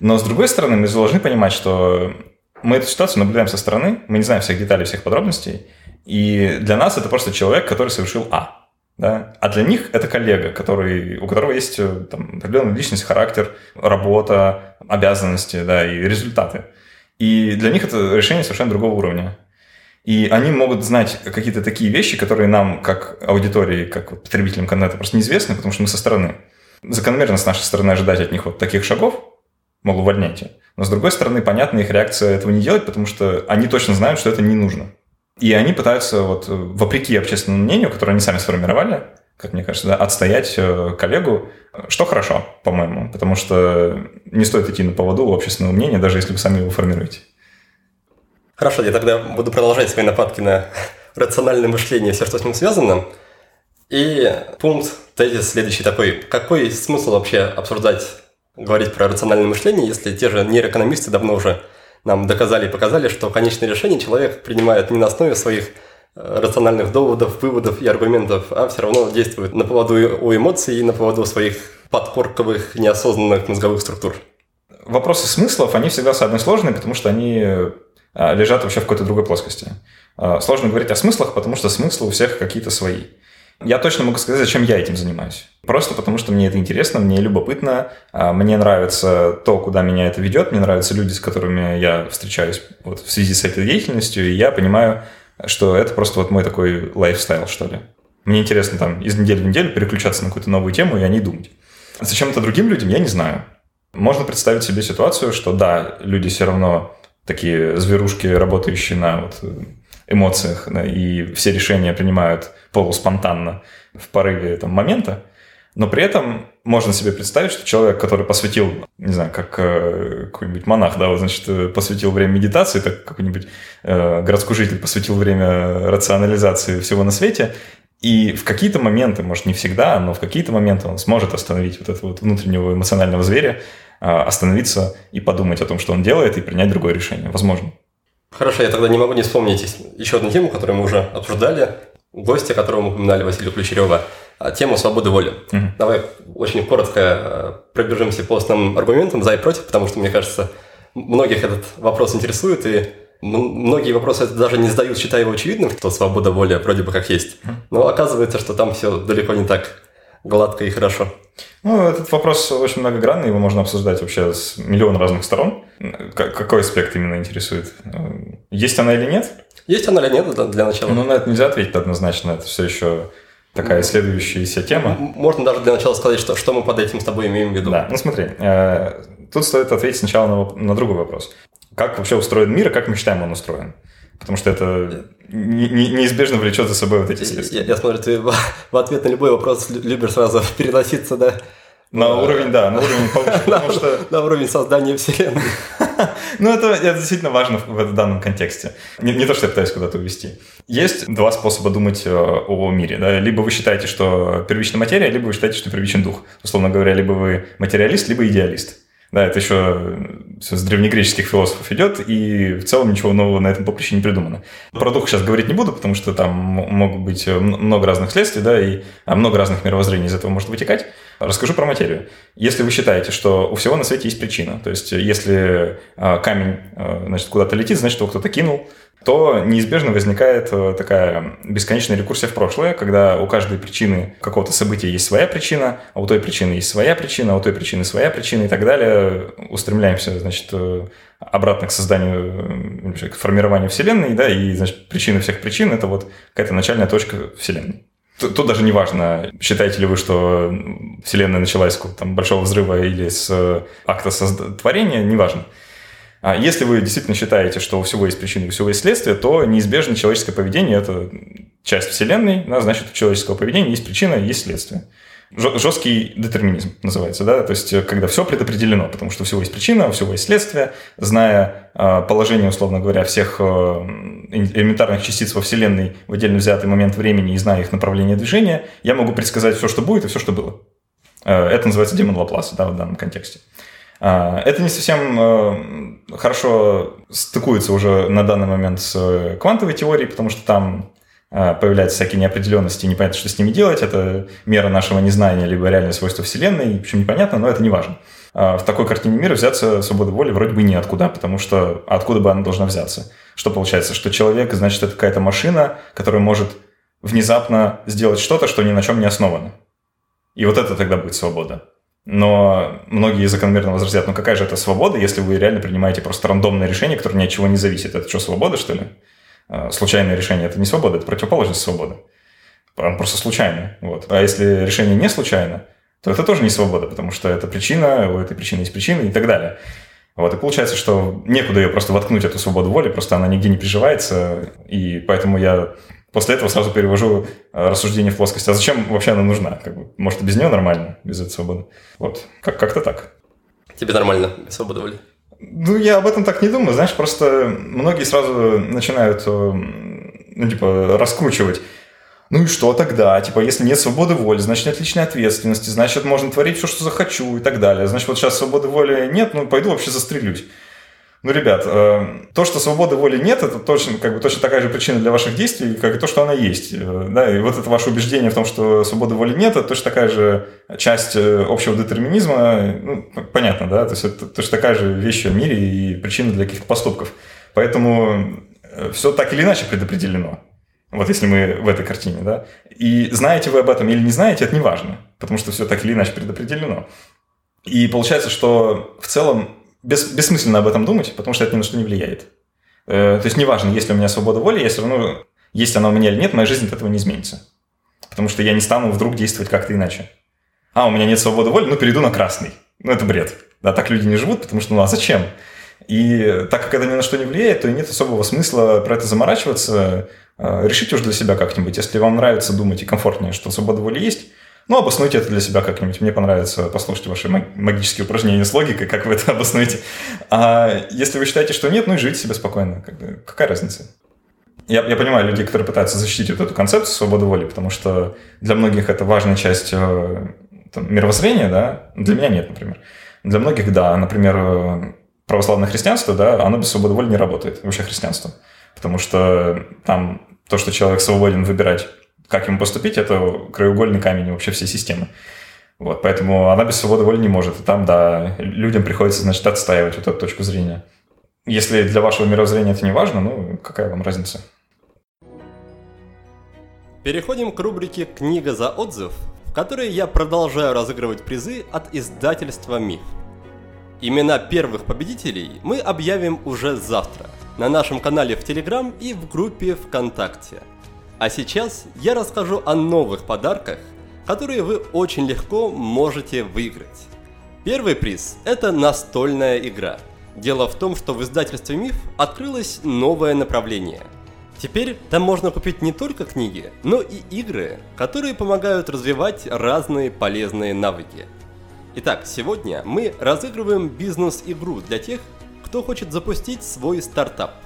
Но, с другой стороны, мы должны понимать, что мы эту ситуацию наблюдаем со стороны, мы не знаем всех деталей, всех подробностей, и для нас это просто человек, который совершил А. Да? А для них это коллега, который, у которого есть э, там, определенная личность, характер, работа, обязанности да, и результаты. И для них это решение совершенно другого уровня. И они могут знать какие-то такие вещи, которые нам, как аудитории, как потребителям контента, просто неизвестны, потому что мы со стороны. Закономерно с нашей стороны ожидать от них вот таких шагов, мол, увольняйте. Но с другой стороны, понятна их реакция этого не делать, потому что они точно знают, что это не нужно. И они пытаются, вот, вопреки общественному мнению, которое они сами сформировали, как мне кажется, да, отстоять э, коллегу, что хорошо, по-моему, потому что не стоит идти на поводу у общественного мнения, даже если вы сами его формируете. Хорошо, я тогда буду продолжать свои нападки на рациональное мышление, все, что с ним связано. И пункт тезис следующий такой. Какой смысл вообще обсуждать, говорить про рациональное мышление, если те же нейроэкономисты давно уже нам доказали и показали, что конечное решение человек принимает не на основе своих э, рациональных доводов, выводов и аргументов, а все равно действует на поводу у эмоций и на поводу своих подкорковых, неосознанных мозговых структур. Вопросы смыслов, они всегда с одной сложные, потому что они э, лежат вообще в какой-то другой плоскости. Э, сложно говорить о смыслах, потому что смыслы у всех какие-то свои. Я точно могу сказать, зачем я этим занимаюсь. Просто потому, что мне это интересно, мне любопытно, а, мне нравится то, куда меня это ведет, мне нравятся люди, с которыми я встречаюсь вот в связи с этой деятельностью, и я понимаю, что это просто вот мой такой лайфстайл, что ли. Мне интересно там из недели в неделю переключаться на какую-то новую тему и о ней думать. Зачем это другим людям, я не знаю. Можно представить себе ситуацию, что да, люди все равно такие зверушки, работающие на вот эмоциях, да, и все решения принимают полуспонтанно в порыве там, момента, но при этом можно себе представить, что человек, который посвятил, не знаю, как э, какой-нибудь монах, да, вот, значит, э, посвятил время медитации, так какой-нибудь э, городской житель посвятил время рационализации всего на свете, и в какие-то моменты, может, не всегда, но в какие-то моменты он сможет остановить вот этого вот внутреннего эмоционального зверя, э, остановиться и подумать о том, что он делает, и принять другое решение. Возможно. Хорошо, я тогда не могу не вспомнить еще одну тему, которую мы уже обсуждали. Гостя, которого мы упоминали, Василия Ключерева, тему свободы воли. Угу. Давай очень коротко э, пробежимся по основным аргументам за и против, потому что, мне кажется, многих этот вопрос интересует, и многие вопросы даже не задают, считая его очевидным, что свобода воли вроде бы как есть. Но оказывается, что там все далеко не так гладко и хорошо. Ну, этот вопрос очень многогранный, его можно обсуждать вообще с миллион разных сторон. Какой аспект именно интересует? Есть она или нет? Есть она или нет для начала? Ну, на это нельзя ответить однозначно, это все еще такая исследующаяся тема. Можно даже для начала сказать, что, что мы под этим с тобой имеем в виду. Да, ну смотри, э, тут стоит ответить сначала на, на другой вопрос. Как вообще устроен мир и как мы считаем он устроен? Потому что это не, не, неизбежно влечет за собой вот эти следствия. Я, я смотрю, ты в, в ответ на любой вопрос любишь сразу <laughs> переноситься, да? На уровень, да, на уровень <laughs> повыше, потому что... На уровень создания Вселенной. <laughs> Ну, это, это действительно важно в, в данном контексте. Не, не то, что я пытаюсь куда-то увести. Есть два способа думать э, о мире. Да? Либо вы считаете, что первична материя, либо вы считаете, что первичен дух. Условно говоря, либо вы материалист, либо идеалист. Да, это еще все с древнегреческих философов идет, и в целом ничего нового на этом поприще не придумано. Про дух сейчас говорить не буду, потому что там могут быть э, много разных следствий, да, и а, много разных мировоззрений из этого может вытекать. Расскажу про материю. Если вы считаете, что у всего на свете есть причина, то есть если камень э, значит, куда-то летит, значит, его кто-то кинул, то неизбежно возникает э, такая бесконечная рекурсия в прошлое, когда у каждой причины какого-то события есть своя причина, а у той причины есть своя причина, а у той причины своя причина и так далее. Устремляемся, значит, э, обратно к созданию, э, к формированию Вселенной, да, и, значит, причина всех причин – это вот какая-то начальная точка Вселенной. Тут, даже не важно, считаете ли вы, что Вселенная началась с там, большого взрыва или с акта творения, неважно. важно если вы действительно считаете, что у всего есть причины, у всего есть следствие, то неизбежно человеческое поведение – это часть Вселенной, да, значит, у человеческого поведения есть причина, есть следствие. жесткий детерминизм называется, да, то есть когда все предопределено, потому что у всего есть причина, у всего есть следствие, зная э, положение, условно говоря, всех э, элементарных частиц во Вселенной в отдельно взятый момент времени и зная их направление движения, я могу предсказать все, что будет и все, что было. Э, это называется демон Лапласа, да, в данном контексте. Это не совсем хорошо стыкуется уже на данный момент с квантовой теорией, потому что там а, появляются всякие неопределенности, непонятно, что с ними делать. Это мера нашего незнания, либо реальное свойство Вселенной. В общем, непонятно, но это не важно. А, в такой картине мира взяться свободы воли вроде бы неоткуда, потому что откуда бы она должна взяться? Что получается? Что человек, значит, это какая-то машина, которая может внезапно сделать что-то, что ни на чем не основано. И вот это тогда будет свобода. Но многие закономерно возразят, ну какая же это свобода, если вы реально принимаете просто рандомное решение, которое ни от чего не зависит? Это что, свобода, что ли? Э, случайное решение – это не свобода, это противоположность свободы. Он просто случайный. Вот. А если решение не случайно, то это тоже не свобода, потому что это причина, у этой причины есть причина и так далее. Вот, и получается, что некуда ее просто воткнуть, эту свободу воли, просто она нигде не приживается, и поэтому я после этого сразу перевожу э, рассуждение в плоскость, а зачем вообще она нужна? Как бы, может, и без нее нормально, без этой свободы? Вот, как- как-то так. Тебе нормально без свободы воли? Ну, я об этом так не думаю, знаешь, просто многие сразу начинают, э, ну, типа, раскручивать. Ну и что тогда? Типа, если нет свободы воли, значит, нет личной ответственности, значит, можно творить все, что захочу и так далее. Значит, вот сейчас свободы воли нет, ну, пойду вообще застрелюсь. Ну, ребят, э, то, что свободы воли нет, это точно, как бы, точно такая же причина для ваших действий, как и то, что она есть. Э, да, и вот это ваше убеждение в том, что свободы воли нет, это точно такая же часть э, общего детерминизма. Ну, понятно, да, то есть это точно такая же вещь в мире и причина для каких-то поступков. Поэтому все так или иначе предопределено. Вот если мы в этой картине, да. И знаете вы об этом или не знаете, это не важно, потому что все так или иначе предопределено. И получается, что в целом бес, бессмысленно об этом думать, потому что это ни на что не влияет. Э, то есть неважно, есть ли у меня свобода воли, я все равно, есть она у меня или нет, моя жизнь от этого не изменится. Потому что я не стану вдруг действовать как-то иначе. А, у меня нет свободы воли, ну перейду на красный. Ну это бред. Да, так люди не живут, потому что ну а зачем? И так как это ни на что не влияет, то и нет особого смысла про это заморачиваться. Э, решите уж для себя как-нибудь. Если вам нравится думать и комфортнее, что свобода воли есть, ну, обоснуйте это для себя как-нибудь. Мне понравится послушать ваши магические упражнения с логикой, как вы это <laughs> обоснуете. А если вы считаете, что нет, ну и живите себе спокойно. Как бы, какая разница? Я, я понимаю людей, которые пытаются защитить вот эту концепцию свободы воли, потому что для многих это важная часть э, там, мировоззрения, да? Для меня нет, например. Для многих, да. Например, э, православное христианство, да, оно без свободы воли не работает. Вообще христианство. Потому что там то, что человек свободен выбирать как ему поступить, это краеугольный камень вообще всей системы. Вот, поэтому она без свободы воли не может. И там, да, людям приходится, значит, отстаивать вот эту точку зрения. Если для вашего мировоззрения это не важно, ну, какая вам разница? Переходим к рубрике «Книга за отзыв», в которой я продолжаю разыгрывать призы от издательства «Миф». Имена первых победителей мы объявим уже завтра на нашем канале в Телеграм и в группе ВКонтакте – а сейчас я расскажу о новых подарках, которые вы очень легко можете выиграть. Первый приз – это настольная игра. Дело в том, что в издательстве «Миф» открылось новое направление. Теперь там можно купить не только книги, но и игры, которые помогают развивать разные полезные навыки. Итак, сегодня мы разыгрываем бизнес-игру для тех, кто хочет запустить свой стартап.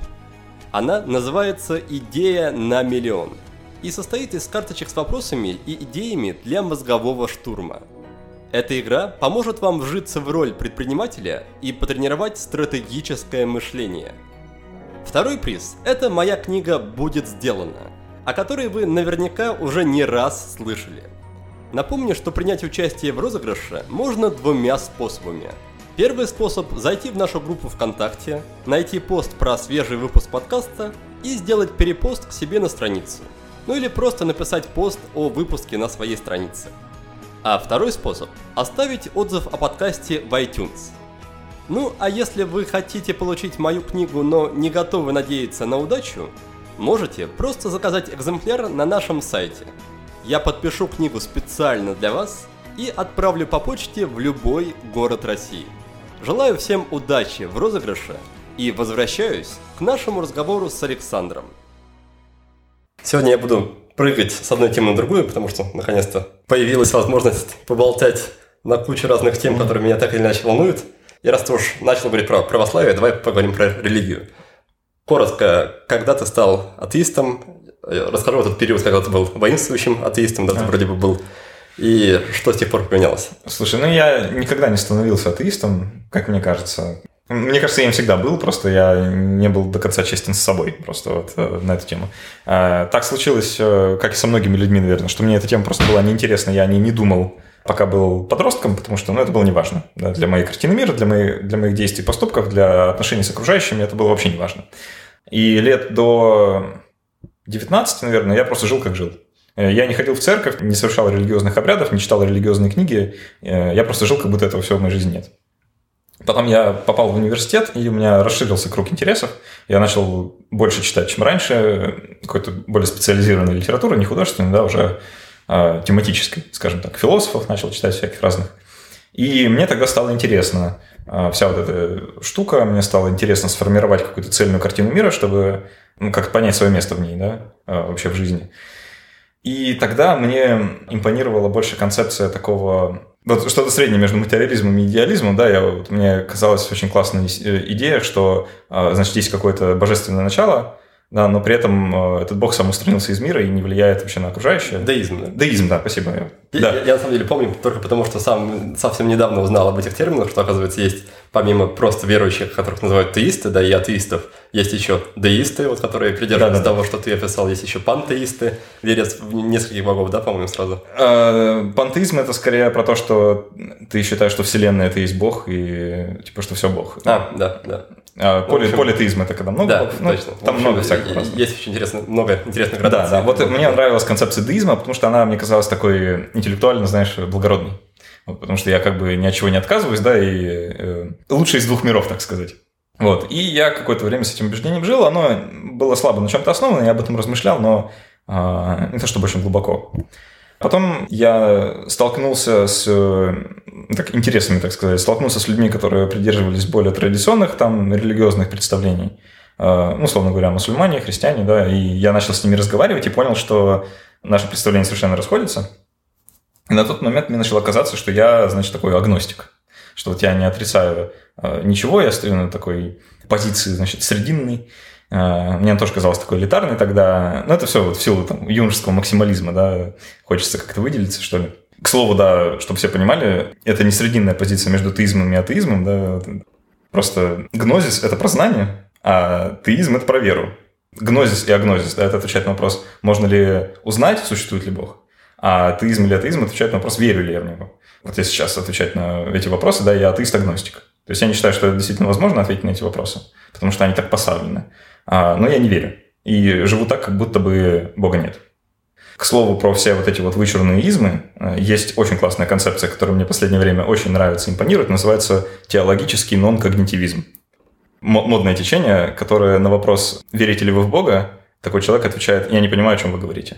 Она называется «Идея на миллион» и состоит из карточек с вопросами и идеями для мозгового штурма. Эта игра поможет вам вжиться в роль предпринимателя и потренировать стратегическое мышление. Второй приз – это моя книга «Будет сделано», о которой вы наверняка уже не раз слышали. Напомню, что принять участие в розыгрыше можно двумя способами. Первый способ – зайти в нашу группу ВКонтакте, найти пост про свежий выпуск подкаста и сделать перепост к себе на страницу – ну или просто написать пост о выпуске на своей странице. А второй способ – оставить отзыв о подкасте в iTunes. Ну, а если вы хотите получить мою книгу, но не готовы надеяться на удачу, можете просто заказать экземпляр на нашем сайте. Я подпишу книгу специально для вас и отправлю по почте в любой город России. Желаю всем удачи в розыгрыше и возвращаюсь к нашему разговору с Александром. Сегодня я буду прыгать с одной темы на другую, потому что наконец-то появилась возможность поболтать на кучу разных тем, которые меня так или иначе волнуют. И раз ты уж начал говорить про православие, давай поговорим про религию. Коротко, когда ты стал атеистом, расскажу этот период, когда ты был воинствующим атеистом, да, ты вроде бы был, и что с тех пор поменялось? Слушай, ну я никогда не становился атеистом, как мне кажется. Мне кажется, я им всегда был, просто я не был до конца честен с собой просто вот э, на эту тему. А, так случилось, э, как и со многими людьми, наверное, что мне эта тема просто была неинтересна, я о ней не думал, пока был подростком, потому что ну, это было неважно. Да, для моей картины мира, для моих, для моих действий поступков, для отношений с окружающими это было вообще неважно. И лет до 19, наверное, я просто жил как жил. Э, я не ходил в церковь, не совершал религиозных обрядов, не читал религиозные книги. Я просто жил, как будто этого всего в моей жизни нет. Потом я попал в университет, и у меня расширился круг интересов. Я начал больше читать, чем раньше, какой-то более специализированной литературы, не художественной, да, уже э, тематической, скажем так, философов начал читать всяких разных. И мне тогда стало интересно э, вся вот эта штука, мне стало интересно сформировать какую-то цельную картину мира, чтобы ну, как понять свое место в ней, да, э, вообще в жизни. И тогда мне импонировала больше концепция такого вот что-то среднее между материализмом и идеализмом, да, я, вот, мне казалась очень классная э, идея, что, а, значит, есть какое-то божественное начало, да, но при этом э, этот бог сам устранился из мира и не влияет вообще на окружающее. Деизм, да? Деизм, да, спасибо. Я, да. я, я на самом деле помню только потому, что сам совсем недавно узнал об этих терминах, что, оказывается, есть помимо просто верующих, которых называют теисты, да, и атеистов, есть еще деисты, вот, которые придерживаются да, да, того, что ты описал, есть еще пантеисты, верят в нескольких богов, да, по-моему, сразу? А, пантеизм – это скорее про то, что ты считаешь, что Вселенная – это есть Бог, и типа, что все Бог. А, да, да. А, поли, общем, политеизм это когда много да. Ну, точно. Там общем, много всяких есть, есть очень интересно, много интересных градаций. Да, да. Вот мне нравилась концепция деизма, потому что она мне казалась такой интеллектуально, знаешь, благородной. Вот, потому что я как бы ни от чего не отказываюсь, да, и э, лучше из двух миров, так сказать. Вот. И я какое-то время с этим убеждением жил, оно было слабо на чем-то основано, я об этом размышлял, но э, не то чтобы очень глубоко. Потом я столкнулся с так, интересами, так сказать, столкнулся с людьми, которые придерживались более традиционных там религиозных представлений, э, ну, условно говоря, мусульмане, христиане, да, и я начал с ними разговаривать и понял, что наши представления совершенно расходятся. И на тот момент мне начало казаться, что я, значит, такой агностик, что вот я не отрицаю э, ничего, я стою на такой позиции, значит, срединной, э, мне он тоже казалось такой элитарный тогда. Но это все вот в силу там, юношеского максимализма, да, хочется как-то выделиться, что ли. К слову, да, чтобы все понимали, это не срединная позиция между теизмом и атеизмом, да. Просто гнозис – это про знание, а теизм – это про веру. Гнозис и агнозис, да, это отвечает на вопрос, можно ли узнать, существует ли Бог, а атеизм или атеизм отвечает на вопрос, верю ли я в него. Вот если сейчас отвечать на эти вопросы, да, я атеист-агностик. То есть я не считаю, что это действительно возможно ответить на эти вопросы, потому что они так поставлены. А, но я не верю. И живу так, как будто бы Бога нет. К слову, про все вот эти вот вычурные измы, э, есть очень классная концепция, которая мне в последнее время очень нравится, импонирует, называется теологический нон-когнитивизм. Модное течение, которое на вопрос «верите ли вы в Бога?» такой человек отвечает «я не понимаю, о чем вы говорите».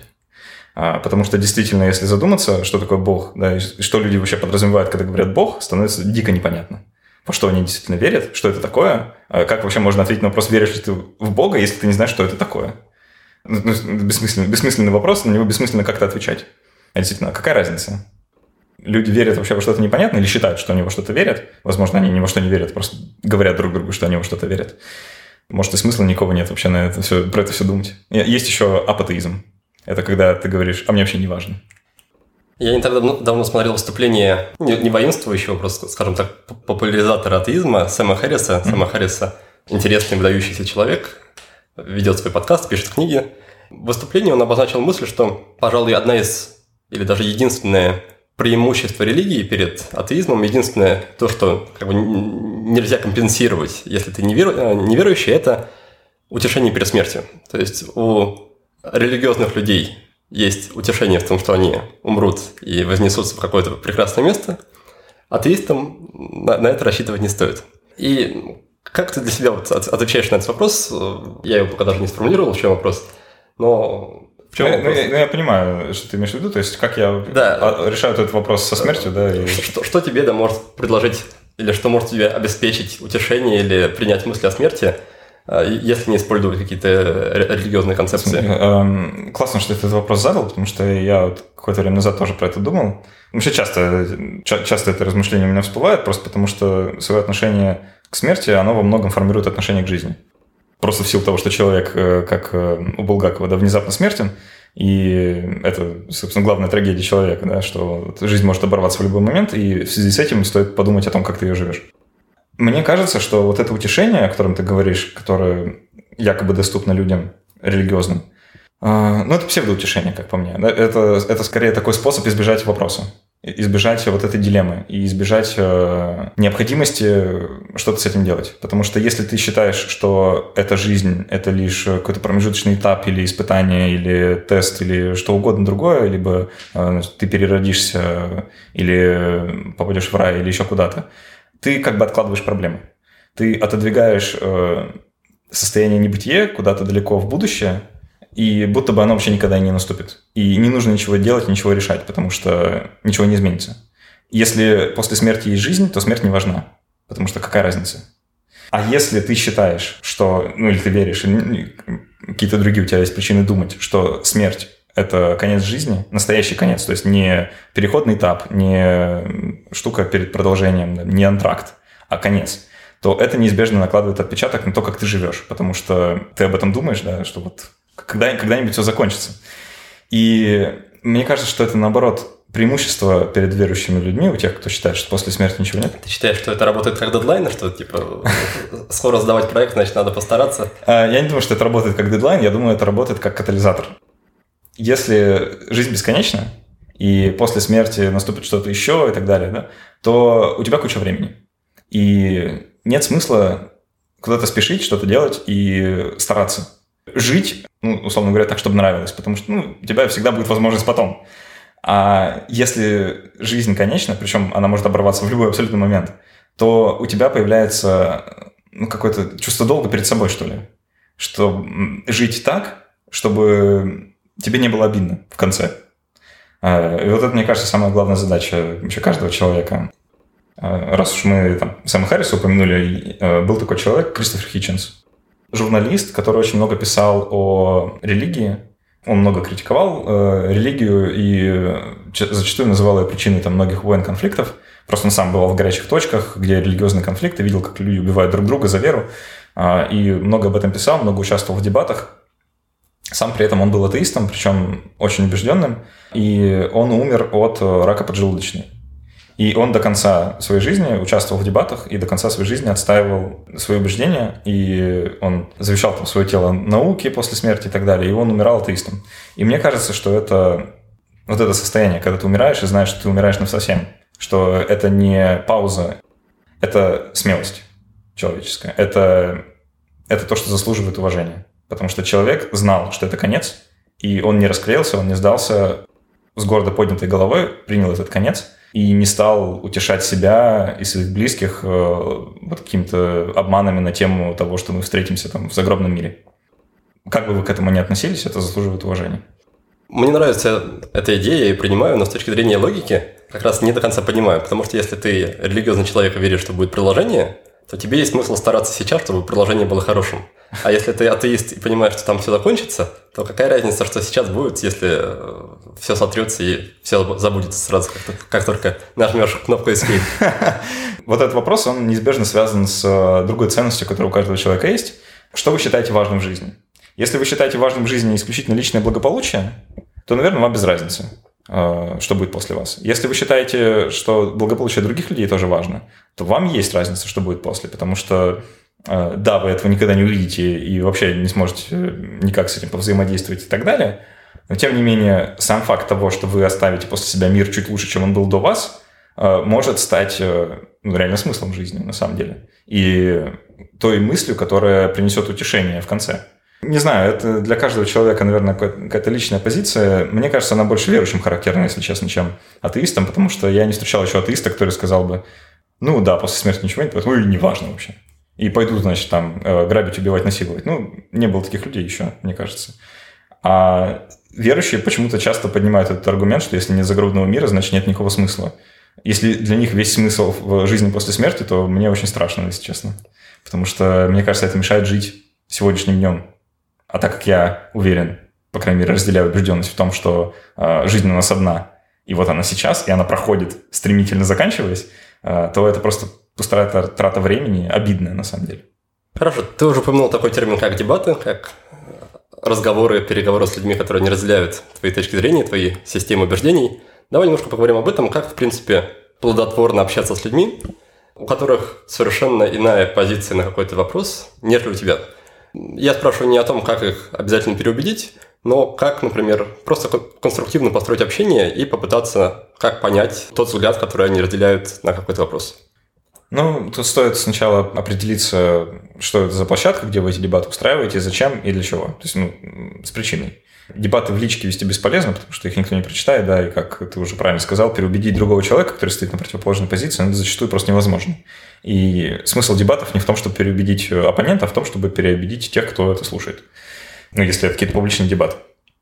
А, потому что действительно, если задуматься, что такое Бог, да, и что люди вообще подразумевают, когда говорят Бог, становится дико непонятно. Во что они действительно верят, что это такое, а как вообще можно ответить на вопрос, веришь ли ты в Бога, если ты не знаешь, что это такое. Ну, бессмысленный, бессмысленный вопрос, на него бессмысленно как-то отвечать. А действительно, какая разница? Люди верят вообще во что-то непонятное или считают, что они во что-то верят. Возможно, они ни во что не верят, просто говорят друг другу, что они во что-то верят. Может, и смысла никого нет вообще на это все, про это все думать. Есть еще апатеизм. Это когда ты говоришь, а мне вообще не важно. Я не так давно, давно смотрел выступление не, не воинствующего, просто, скажем так, популяризатора атеизма Сэма Харриса. Mm-hmm. Сэма Харриса интересный, выдающийся человек, ведет свой подкаст, пишет книги. В выступлении он обозначил мысль, что, пожалуй, одна из, или даже единственное преимущество религии перед атеизмом, единственное то, что как бы, нельзя компенсировать, если ты неверу, э, неверующий, это утешение перед смертью. То есть у религиозных людей есть утешение в том, что они умрут и вознесутся в какое-то прекрасное место, атеистам на, на это рассчитывать не стоит. И как ты для себя вот отвечаешь на этот вопрос? Я его пока даже не сформулировал, в чем вопрос, но чем ну, вопрос? Ну, я, я понимаю, что ты имеешь в виду, то есть как я да. решаю этот вопрос со смертью, да? И... Что, что тебе да может предложить, или что может тебе обеспечить утешение или принять мысли о смерти, а, если не использовать какие-то религиозные концепции? Эм, классно, что ты этот вопрос задал, потому что я вот какое-то время назад тоже про это думал. Вообще часто, часто это размышление у меня всплывает, просто потому что свое отношение к смерти, оно во многом формирует отношение к жизни. Просто в силу того, что человек, э, как э, у Булгакова, да, внезапно смертен, и это, собственно, главная трагедия человека, да, что жизнь может оборваться в любой момент, и в связи с этим стоит подумать о том, как ты ее живешь. Мне кажется, что вот это утешение, о котором ты говоришь, которое якобы доступно людям религиозным, а, ну, это псевдоутешение, как по мне. Это, это скорее такой способ избежать вопроса, избежать вот этой дилеммы и избежать э, необходимости что-то с этим делать. Потому что если ты считаешь, что эта жизнь – это лишь какой-то промежуточный этап или испытание, или тест, или что угодно другое, либо э, ты переродишься или попадешь в рай или еще куда-то, ты как бы откладываешь проблемы. Ты отодвигаешь э, состояние небытия куда-то далеко в будущее, и будто бы оно вообще никогда не наступит. И не нужно ничего делать, ничего решать, потому что ничего не изменится. Если после смерти есть жизнь, то смерть не важна, потому что какая разница? А если ты считаешь, что, ну или ты веришь, какие-то другие у тебя есть причины думать, что смерть это конец жизни, настоящий конец, то есть не переходный этап, не штука перед продолжением, не антракт, а конец, то это неизбежно накладывает отпечаток на то, как ты живешь, потому что ты об этом думаешь, да, что вот когда, когда-нибудь все закончится. И мне кажется, что это наоборот преимущество перед верующими людьми, у тех, кто считает, что после смерти ничего нет. Ты считаешь, что это работает как дедлайн, что типа скоро сдавать проект, значит, надо постараться? А, я не думаю, что это работает как дедлайн, я думаю, это работает как катализатор если жизнь бесконечна, и после смерти наступит что-то еще и так далее, да, то у тебя куча времени. И нет смысла куда-то спешить, что-то делать и стараться. Жить, ну, условно говоря, так, чтобы нравилось, потому что ну, у тебя всегда будет возможность потом. А если жизнь конечна, причем она может оборваться в любой абсолютный момент, то у тебя появляется ну, какое-то чувство долга перед собой, что ли. Что жить так, чтобы тебе не было обидно в конце. А, и вот это, мне кажется, самая главная задача вообще каждого человека. А, раз уж мы там Сэма Харриса упомянули, а, был такой человек, Кристофер Хитченс, журналист, который очень много писал о религии, он много критиковал э, религию и зачастую называл ее причиной там, многих войн, конфликтов. Просто он сам бывал в горячих точках, где религиозные конфликты, видел, как люди убивают друг друга за веру, э, и много об этом писал, много участвовал в дебатах. Сам при этом он был атеистом, причем очень убежденным, и он умер от э, рака поджелудочной. И он до конца своей жизни участвовал в дебатах и до конца своей жизни отстаивал свои убеждения, и он завещал там свое тело науке после смерти и так далее, и он умирал атеистом. И мне кажется, что это вот это состояние, когда ты умираешь и знаешь, что ты умираешь навсовсем, что это не пауза, это смелость человеческая, это, это то, что заслуживает уважения. Потому что человек знал, что это конец, и он не расклеился, он не сдался с гордо поднятой головой, принял этот конец и не стал утешать себя и своих близких э, вот какими-то обманами на тему того, что мы встретимся там в загробном мире. Как бы вы к этому ни относились, это заслуживает уважения. Мне нравится эта идея, ее принимаю, но с точки зрения логики как раз не до конца понимаю, потому что если ты религиозный человек и веришь, что будет продолжение, то тебе есть смысл стараться сейчас, чтобы приложение было хорошим. А если ты атеист и понимаешь, что там все закончится, то какая разница, что сейчас будет, если э, все сотрется и все забудется сразу, как, как только нажмешь кнопку Escape? <laughs> Вот этот вопрос, он неизбежно связан с э, другой ценностью, которая у каждого человека есть. Что вы считаете важным в жизни? Если вы считаете важным в жизни исключительно личное благополучие, то, наверное, вам без разницы. Э, что будет после вас. Если вы считаете, что благополучие других людей тоже важно, то вам есть разница, что будет после, потому что э, да, вы этого никогда не увидите и вообще не сможете э, никак с этим повзаимодействовать и так далее, но тем не менее сам факт того, что вы оставите после себя мир чуть лучше, чем он был до вас, может стать ну, реально смыслом жизни на самом деле. И той мыслью, которая принесет утешение в конце. Не знаю, это для каждого человека, наверное, какая-то личная позиция. Мне кажется, она больше верующим характерна, если честно, чем атеистам, потому что я не встречал еще атеиста, который сказал бы, ну да, после смерти ничего нет, поэтому и неважно вообще. И пойду, значит, там э, грабить, убивать, насиловать. Ну, не было таких людей еще, мне кажется. А верующие почему-то часто поднимают этот аргумент, что если нет загробного мира, значит нет никакого смысла. Если для них весь смысл в жизни после смерти, то мне очень страшно, если честно. Потому что, мне кажется, это мешает жить сегодняшним днем, а так как я уверен, по крайней мере, разделяю убежденность в том, что э, жизнь у нас одна, и вот она сейчас, и она проходит, стремительно заканчиваясь, э, то это просто пустая трата времени, обидная на самом деле. Хорошо, ты уже упомянул такой термин, как дебаты, как разговоры, переговоры с людьми, которые не разделяют твои точки зрения, твои системы убеждений. Давай немножко поговорим об этом, как, в принципе, плодотворно общаться с людьми, у которых совершенно иная позиция на какой-то вопрос, нежели у тебя. Я спрашиваю не о том, как их обязательно переубедить, но как, например, просто конструктивно построить общение и попытаться как понять тот взгляд, который они разделяют на какой-то вопрос. Ну, тут стоит сначала определиться, что это за площадка, где вы эти дебаты устраиваете, зачем и для чего. То есть, ну, с причиной. Дебаты в личке вести бесполезно, потому что их никто не прочитает, да, и как ты уже правильно сказал, переубедить другого человека, который стоит на противоположной позиции, это зачастую просто невозможно. И смысл дебатов не в том, чтобы переубедить оппонента, а в том, чтобы переубедить тех, кто это слушает. Ну, если это какие-то публичные дебаты.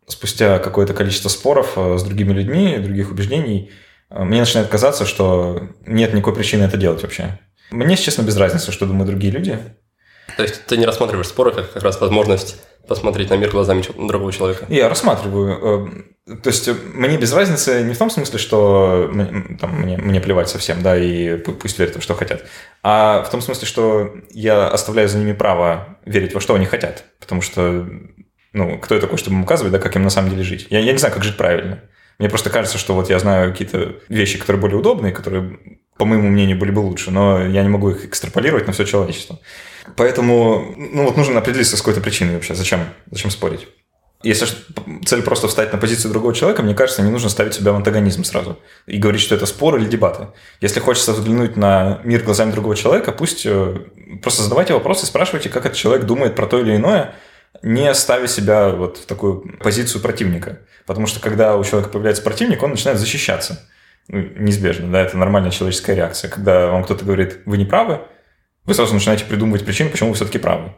Спустя какое-то количество споров э, с другими людьми, других убеждений – мне начинает казаться, что нет никакой причины это делать вообще. Мне, честно, без разницы, что думают другие люди. То есть ты не рассматриваешь споры как как раз возможность посмотреть на мир глазами другого человека? Я рассматриваю. Э, то есть мне без разницы не в том смысле, что там, мне, мне плевать совсем, да, и пусть верят во что хотят, а в том смысле, что я оставляю за ними право верить во что они хотят. Потому что, ну, кто я такой, чтобы им указывать, да, как им на самом деле жить? Я, я не знаю, как жить правильно. Мне просто кажется, что вот я знаю какие-то вещи, которые более удобные, которые, по моему мнению, были бы лучше, но я не могу их экстраполировать на все человечество. Поэтому, ну вот нужно определиться с какой-то причиной вообще, зачем, зачем спорить. Если цель просто встать на позицию другого человека, мне кажется, не нужно ставить себя в антагонизм сразу и говорить, что это спор или дебаты. Если хочется взглянуть на мир глазами другого человека, пусть э, просто задавайте вопросы, спрашивайте, как этот человек думает про то или иное, не ставя себя вот в такую позицию противника. Потому что когда у человека появляется противник, он начинает защищаться. Ну, неизбежно, да, это нормальная человеческая реакция. Когда вам кто-то говорит, вы не правы, вы сразу начинаете придумывать причины, почему вы все-таки правы.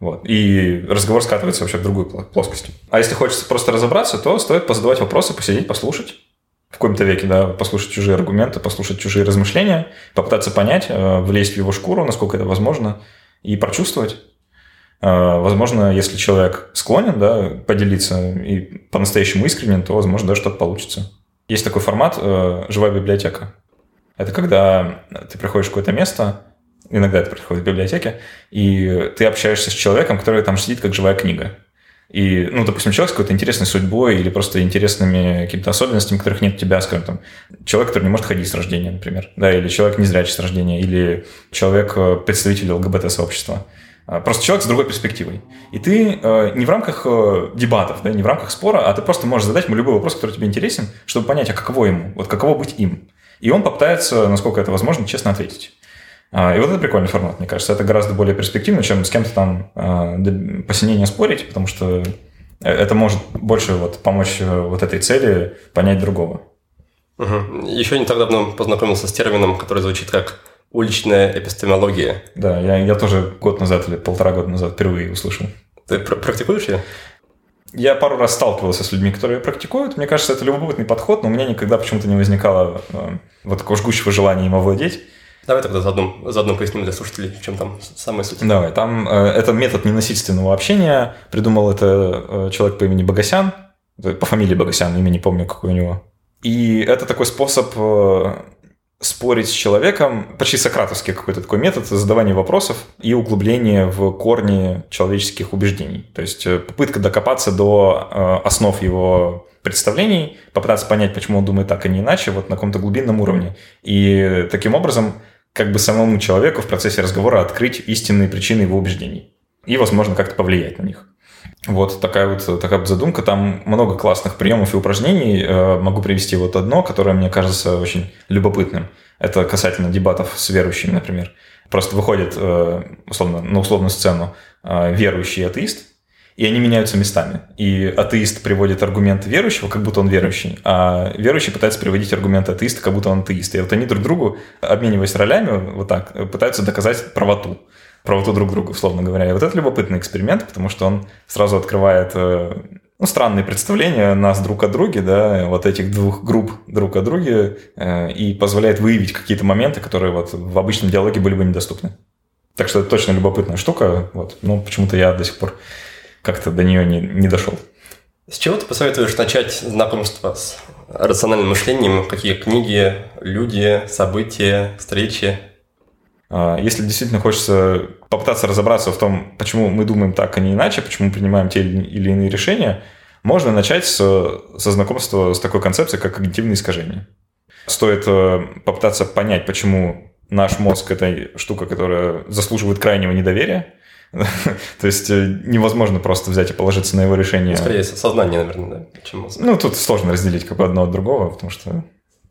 Вот. И разговор скатывается вообще в другую плоскость. А если хочется просто разобраться, то стоит позадавать вопросы, посидеть, послушать. В каком-то веке, да, послушать чужие аргументы, послушать чужие размышления, попытаться понять, э, влезть в его шкуру, насколько это возможно, и прочувствовать. Э, возможно, если человек склонен да, поделиться и по-настоящему искренен, то, возможно, даже что-то получится. Есть такой формат э, «живая библиотека». Это когда ты приходишь в какое-то место, иногда это происходит в библиотеке, и ты общаешься с человеком, который там сидит как живая книга. И, ну, допустим, человек с какой-то интересной судьбой или просто интересными какими-то особенностями, которых нет у тебя, скажем, там, человек, который не может ходить с рождения, например, да, или человек незрячий с рождения, или человек, э, представитель ЛГБТ-сообщества. А, просто человек с другой перспективой. И ты э, не в рамках э, дебатов, да, не в рамках спора, а ты просто можешь задать ему любой вопрос, который тебе интересен, чтобы понять, а каково ему, вот каково быть им. И он попытается, насколько это возможно, честно ответить. А, и вот это прикольный формат, мне кажется. Это гораздо более перспективно, чем с кем-то там э, посинение спорить, потому что это может больше вот помочь э, вот этой цели понять другого. Угу. Еще не так давно познакомился с термином, который звучит как уличная эпистемология. Да, я, я тоже год назад или полтора года назад впервые услышал. Ты пр- практикуешь ее? Я пару раз сталкивался с людьми, которые практикуют. Мне кажется, это любопытный подход, но у меня никогда почему-то не возникало э, вот такого жгучего желания им овладеть. Давай тогда заодно, заодно поясним для слушателей, в чем там самая суть. Давай, там э, это метод ненасильственного общения. Придумал это э, человек по имени Богосян, по фамилии Богосян, имя не помню, какой у него. И это такой способ э, спорить с человеком, почти сократовский какой-то такой метод задавания вопросов и углубления в корни человеческих убеждений. То есть э, попытка докопаться до э, основ его представлений, попытаться понять, почему он думает так, а не иначе, вот на каком-то глубинном уровне. И таким образом как бы самому человеку в процессе разговора открыть истинные причины его убеждений. И, возможно, как-то повлиять на них. Вот такая вот, такая вот задумка. Там много классных приемов и упражнений. Э, могу привести вот одно, которое мне кажется очень любопытным. Это касательно дебатов с верующими, например. Просто выходит э, условно, на условную сцену э, верующий атеист, и они меняются местами. И атеист приводит аргументы верующего, как будто он верующий, а верующий пытается приводить аргументы атеиста, как будто он атеист. И вот они друг другу, обмениваясь ролями, вот так, пытаются доказать правоту правоту друг друга, условно говоря. И вот это любопытный эксперимент, потому что он сразу открывает э, ну, странные представления нас друг о друге, да, вот этих двух групп друг о друге, э, и позволяет выявить какие-то моменты, которые вот в обычном диалоге были бы недоступны. Так что это точно любопытная штука. Вот. Но почему-то я до сих пор как-то до нее не, не дошел. С чего ты посоветуешь начать знакомство с рациональным мышлением? Какие книги, люди, события, встречи? А, если действительно хочется попытаться разобраться в том, почему мы думаем так, а не иначе, почему мы принимаем те или иные решения, можно начать с, со знакомства с такой концепцией, как когнитивные искажения. Стоит э, попытаться понять, почему наш мозг – это штука, которая заслуживает крайнего недоверия, <laughs> То есть э, невозможно просто взять и положиться на его решение. Скорее, сознание, наверное, да, чем мозг. Ну, тут сложно разделить как бы одно от другого, потому что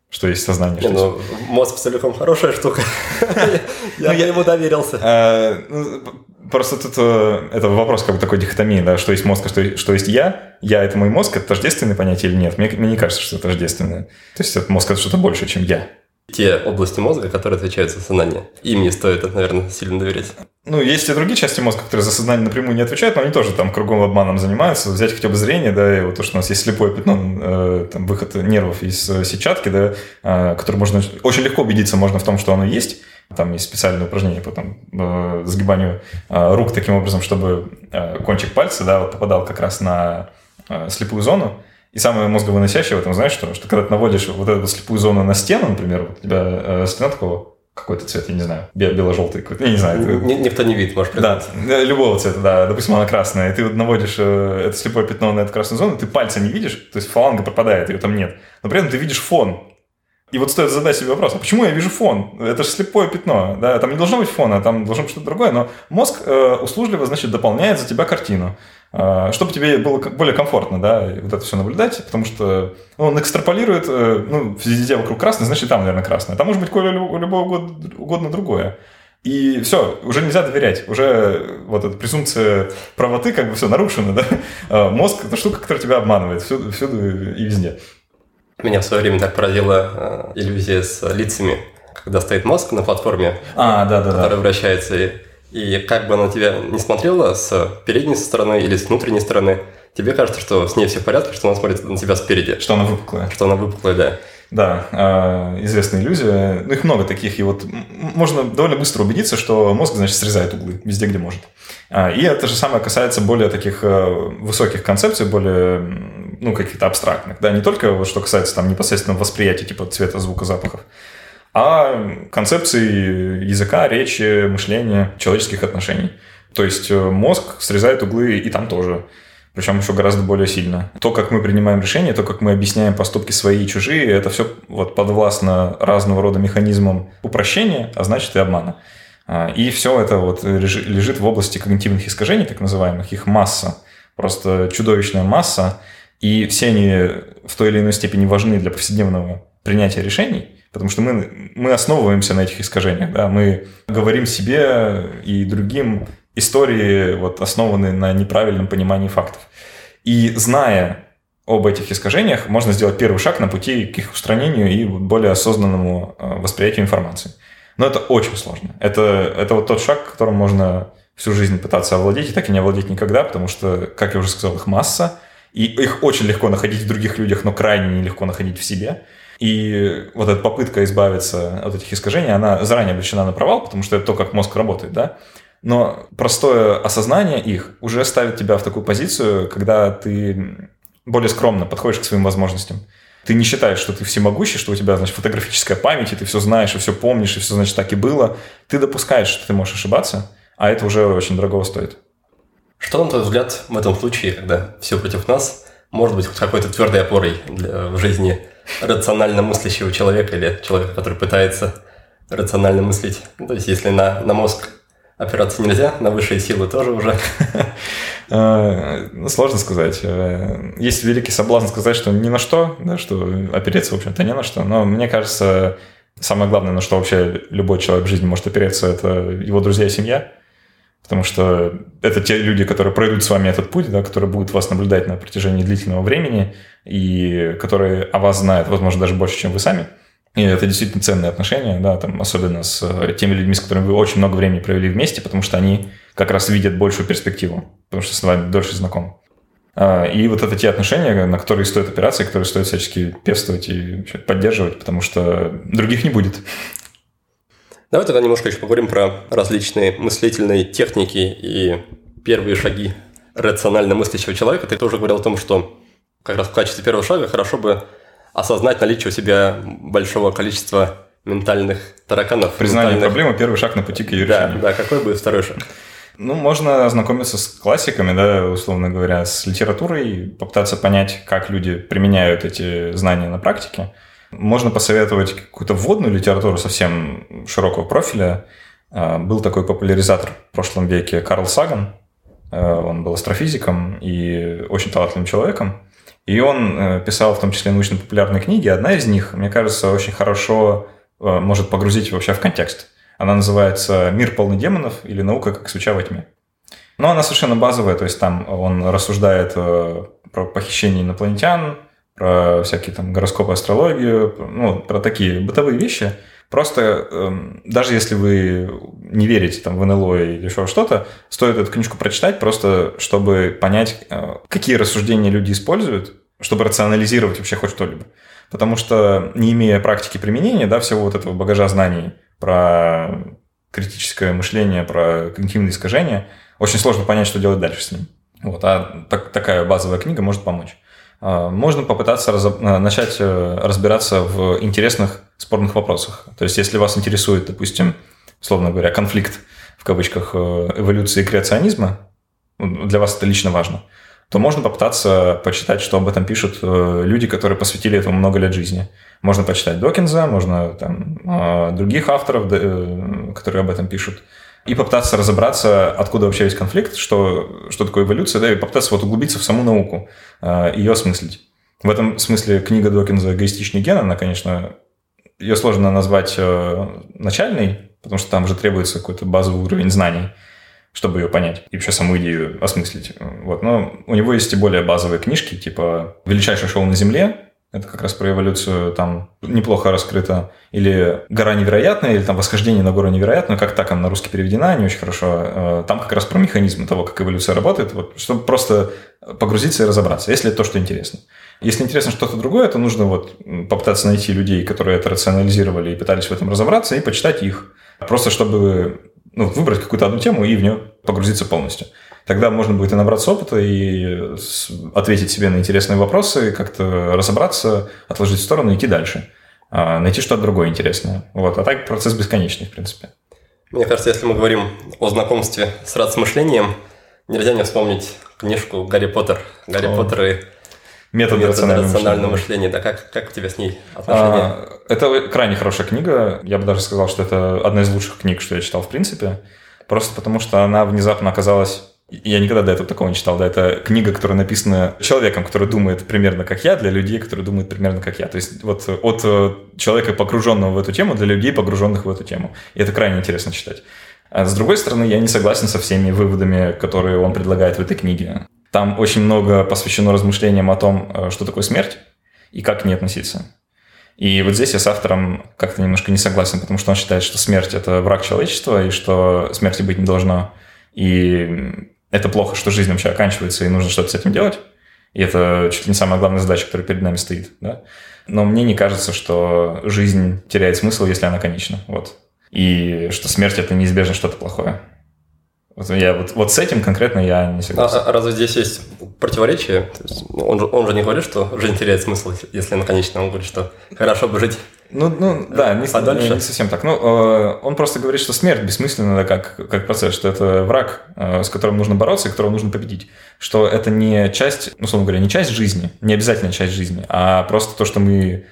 что есть сознание. Не, ну, мозг целиком хорошая штука. <laughs> Я ему доверился. А, ну, просто тут э, это вопрос как бы такой дихотомии, да, что есть мозг, а что есть я. Я – это мой мозг, это тождественное понятие или нет? Мне не кажется, что это тождественное. То есть мозг – это что-то больше, чем я те области мозга, которые отвечают за сознание. Им не стоит, наверное, сильно доверять. Ну, есть и другие части мозга, которые за сознание напрямую не отвечают, но они тоже там кругом обманом занимаются. Взять хотя бы зрение, да, и вот то, что у нас есть слепое пятно, э, там, выход нервов из э, сетчатки, да, э, который можно очень легко убедиться можно в том, что оно есть. Там есть специальные упражнения по там, э, сгибанию э, рук таким образом, чтобы э, кончик пальца да, вот попадал как раз на э, слепую зону. И самое мозговыносящее в этом, знаешь что? Что когда ты наводишь вот эту слепую зону на стену, например, вот у тебя э, стена такого какой-то цвет, я не знаю, бело-желтый какой-то, я не знаю. Это... Никто не видит, может Да, любого цвета, да, допустим, она красная, и ты вот наводишь э, это слепое пятно на эту красную зону, ты пальца не видишь, то есть фаланга пропадает, ее там нет, но при этом ты видишь фон, и вот стоит задать себе вопрос, а почему я вижу фон? Это же слепое пятно, да, там не должно быть фона, там должно быть что-то другое, но мозг э, услужливо, значит, дополняет за тебя картину. А, чтобы тебе было более комфортно, да, вот это все наблюдать, потому что он экстраполирует, э, ну, везде вокруг красный, значит, там, наверное, красное. Там может быть любое угодно, угодно другое. И все, уже нельзя доверять, уже вот эта презумпция правоты как бы все нарушено, да. А мозг – это штука, которая тебя обманывает всюду, всюду и везде. Меня в свое время так поразила э, иллюзия с лицами, когда стоит мозг на платформе, а, да, да, который да. вращается, и и как бы она тебя не смотрела с передней стороны или с внутренней стороны, тебе кажется, что с ней все в порядке, что она смотрит на тебя спереди. Что она выпуклая. Что она выпуклая, да. Да, а, известная иллюзия. Ну, их много таких. И вот можно довольно быстро убедиться, что мозг, значит, срезает углы везде, где может. А, и это же самое касается более таких э, высоких концепций, более, ну, каких-то абстрактных. Да, не только вот что касается там непосредственно восприятия типа цвета, звука, запахов, а концепции языка, речи, мышления, человеческих отношений. То есть э, мозг срезает углы и там тоже. Причем еще гораздо более сильно. То, как мы принимаем решения, то, как мы объясняем поступки свои и чужие, это все вот подвластно разного рода механизмам упрощения, а значит и обмана. А, и все это вот лежит в области когнитивных искажений, так называемых. Их масса, просто чудовищная масса. И все они в той или иной степени важны для повседневного принятия решений – Потому что мы, мы основываемся на этих искажениях. Да? Мы говорим себе и другим истории, вот, основанные на неправильном понимании фактов. И зная об этих искажениях, можно сделать первый шаг на пути к их устранению и более осознанному э, восприятию информации. Но это очень сложно. Это, это вот тот шаг, которым можно всю жизнь пытаться овладеть, и так и не овладеть никогда, потому что, как я уже сказал, их масса, и их очень легко находить в других людях, но крайне нелегко находить в себе. И вот эта попытка избавиться от этих искажений, она заранее обречена на провал, потому что это то, как мозг работает, да? Но простое осознание их уже ставит тебя в такую позицию, когда ты более скромно подходишь к своим возможностям. Ты не считаешь, что ты всемогущий, что у тебя, значит, фотографическая память, и ты все знаешь, и все помнишь, и все, значит, так и было. Ты допускаешь, что ты можешь ошибаться, а это уже очень дорого стоит. Что, на твой взгляд, в этом случае, когда все против нас, может быть какой-то твердой опорой для, в жизни рационально мыслящего человека или человека, который пытается рационально мыслить. Ну, то есть, если на, на мозг опираться нельзя, на высшие силы тоже уже. А, <laughs> ну, сложно сказать. Э, есть великий соблазн сказать, что ни на что, да, что опереться, в общем-то, не на что. Но мне кажется, самое главное, на что вообще любой человек в жизни может опереться, это его друзья и семья. Потому что это те люди, которые пройдут с вами этот путь, да, которые будут вас наблюдать на протяжении длительного времени и которые о вас знают, возможно, даже больше, чем вы сами. И это действительно ценные отношения, да, там, особенно с э, теми людьми, с которыми вы очень много времени провели вместе, потому что они как раз видят большую перспективу, потому что с вами дольше знакомы. А, и вот это те отношения, на которые стоит опираться, и которые стоит всячески пестовать и поддерживать, потому что других не будет. Давай тогда немножко еще поговорим про различные мыслительные техники и первые шаги рационально мыслящего человека. Ты тоже говорил о том, что как раз в качестве первого шага хорошо бы осознать наличие у себя большого количества ментальных тараканов. Признание ментальных... проблемы – первый шаг на пути к ее да, решению. Да, какой будет второй шаг? Ну, можно ознакомиться с классиками, да, условно говоря, с литературой, попытаться понять, как люди применяют эти знания на практике. Можно посоветовать какую-то вводную литературу совсем широкого профиля. А, был такой популяризатор в прошлом веке Карл Саган. А, он был астрофизиком и очень талантливым человеком. И он э, писал в том числе научно-популярные книги. Одна из них, мне кажется, очень хорошо э, может погрузить вообще в контекст. Она называется «Мир полный демонов» или «Наука как свеча во тьме». Но она совершенно базовая, то есть там он рассуждает э, про похищение инопланетян, про всякие там гороскопы, астрологию, ну, про такие бытовые вещи. Просто эм, даже если вы не верите там в НЛО или еще что-то, стоит эту книжку прочитать, просто чтобы понять, э, какие рассуждения люди используют, чтобы рационализировать вообще хоть что-либо. Потому что не имея практики применения, да, всего вот этого багажа знаний про критическое мышление, про когнитивные искажения, очень сложно понять, что делать дальше с ним. Вот, а так, такая базовая книга может помочь. А, можно попытаться раз, а, начать э, разбираться в интересных спорных вопросах. То есть, если вас интересует, допустим, условно говоря, конфликт в кавычках э, эволюции креационизма, ну, для вас это лично важно, то можно попытаться почитать, что об этом пишут э, люди, которые посвятили этому много лет жизни. Можно почитать Докинза, можно там, а, других авторов, которые об этом пишут и попытаться разобраться, откуда вообще весь конфликт, что, что такое эволюция, да, и попытаться вот углубиться в саму науку, э, ее осмыслить. В этом смысле книга Докинза «Эгоистичный ген», она, конечно, ее сложно назвать э, начальной, потому что там же требуется какой-то базовый уровень знаний, чтобы ее понять и вообще саму идею осмыслить. Вот. Но у него есть и более базовые книжки, типа «Величайшее шоу на Земле», это как раз про эволюцию там неплохо раскрыто. Или «Гора невероятная», или там «Восхождение на гору невероятную», как так она на русский переведена, не очень хорошо. Э, там как раз про механизмы того, как эволюция работает, вот, чтобы просто погрузиться и разобраться, если это то, что интересно. Если интересно что-то другое, то нужно вот попытаться найти людей, которые это рационализировали и пытались в этом разобраться, и почитать их. Просто чтобы ну, выбрать какую-то одну тему и в нее погрузиться полностью. Тогда можно будет и набраться опыта, и ответить себе на интересные вопросы, как-то разобраться, отложить в сторону и идти дальше. А, найти что-то другое интересное. Вот. А так процесс бесконечный, в принципе. Мне кажется, если мы говорим о знакомстве с рациомышлением, нельзя не вспомнить книжку «Гарри Поттер». «Гарри о. Поттер» и Методы, рационального, рационального мышления. Да, как, как у тебя с ней отношения? А, это крайне хорошая книга. Я бы даже сказал, что это одна из лучших книг, что я читал в принципе. Просто потому, что она внезапно оказалась я никогда до этого такого не читал. Да, это книга, которая написана человеком, который думает примерно как я, для людей, которые думают примерно как я. То есть вот от э, человека, погруженного в эту тему, для людей, погруженных в эту тему. И это крайне интересно читать. А с другой стороны, я не согласен со всеми выводами, которые он предлагает в этой книге. Там очень много посвящено размышлениям о том, э, что такое смерть и как к ней относиться. И вот здесь я с автором как-то немножко не согласен, потому что он считает, что смерть – это враг человечества, и что смерти быть не должно. И это плохо, что жизнь вообще оканчивается, и нужно что-то с этим делать. И это чуть ли не самая главная задача, которая перед нами стоит. Да? Но мне не кажется, что жизнь теряет смысл, если она конечна. Вот. И что смерть – это неизбежно что-то плохое. Вот, я, вот, вот с этим конкретно я не согласен. А, а разве здесь есть противоречие? Есть, он, же, он же не говорит, что жизнь теряет смысл, если она конечна. Он говорит, что хорошо бы жить ну, ну да, не, а дальше? не совсем так. Ну, э, он просто говорит, что смерть бессмысленна да, как, как процесс, что это враг, э, с которым нужно бороться и которого нужно победить. Что это не часть, ну, условно говоря, не часть жизни, не обязательная часть жизни, а просто то, что мы,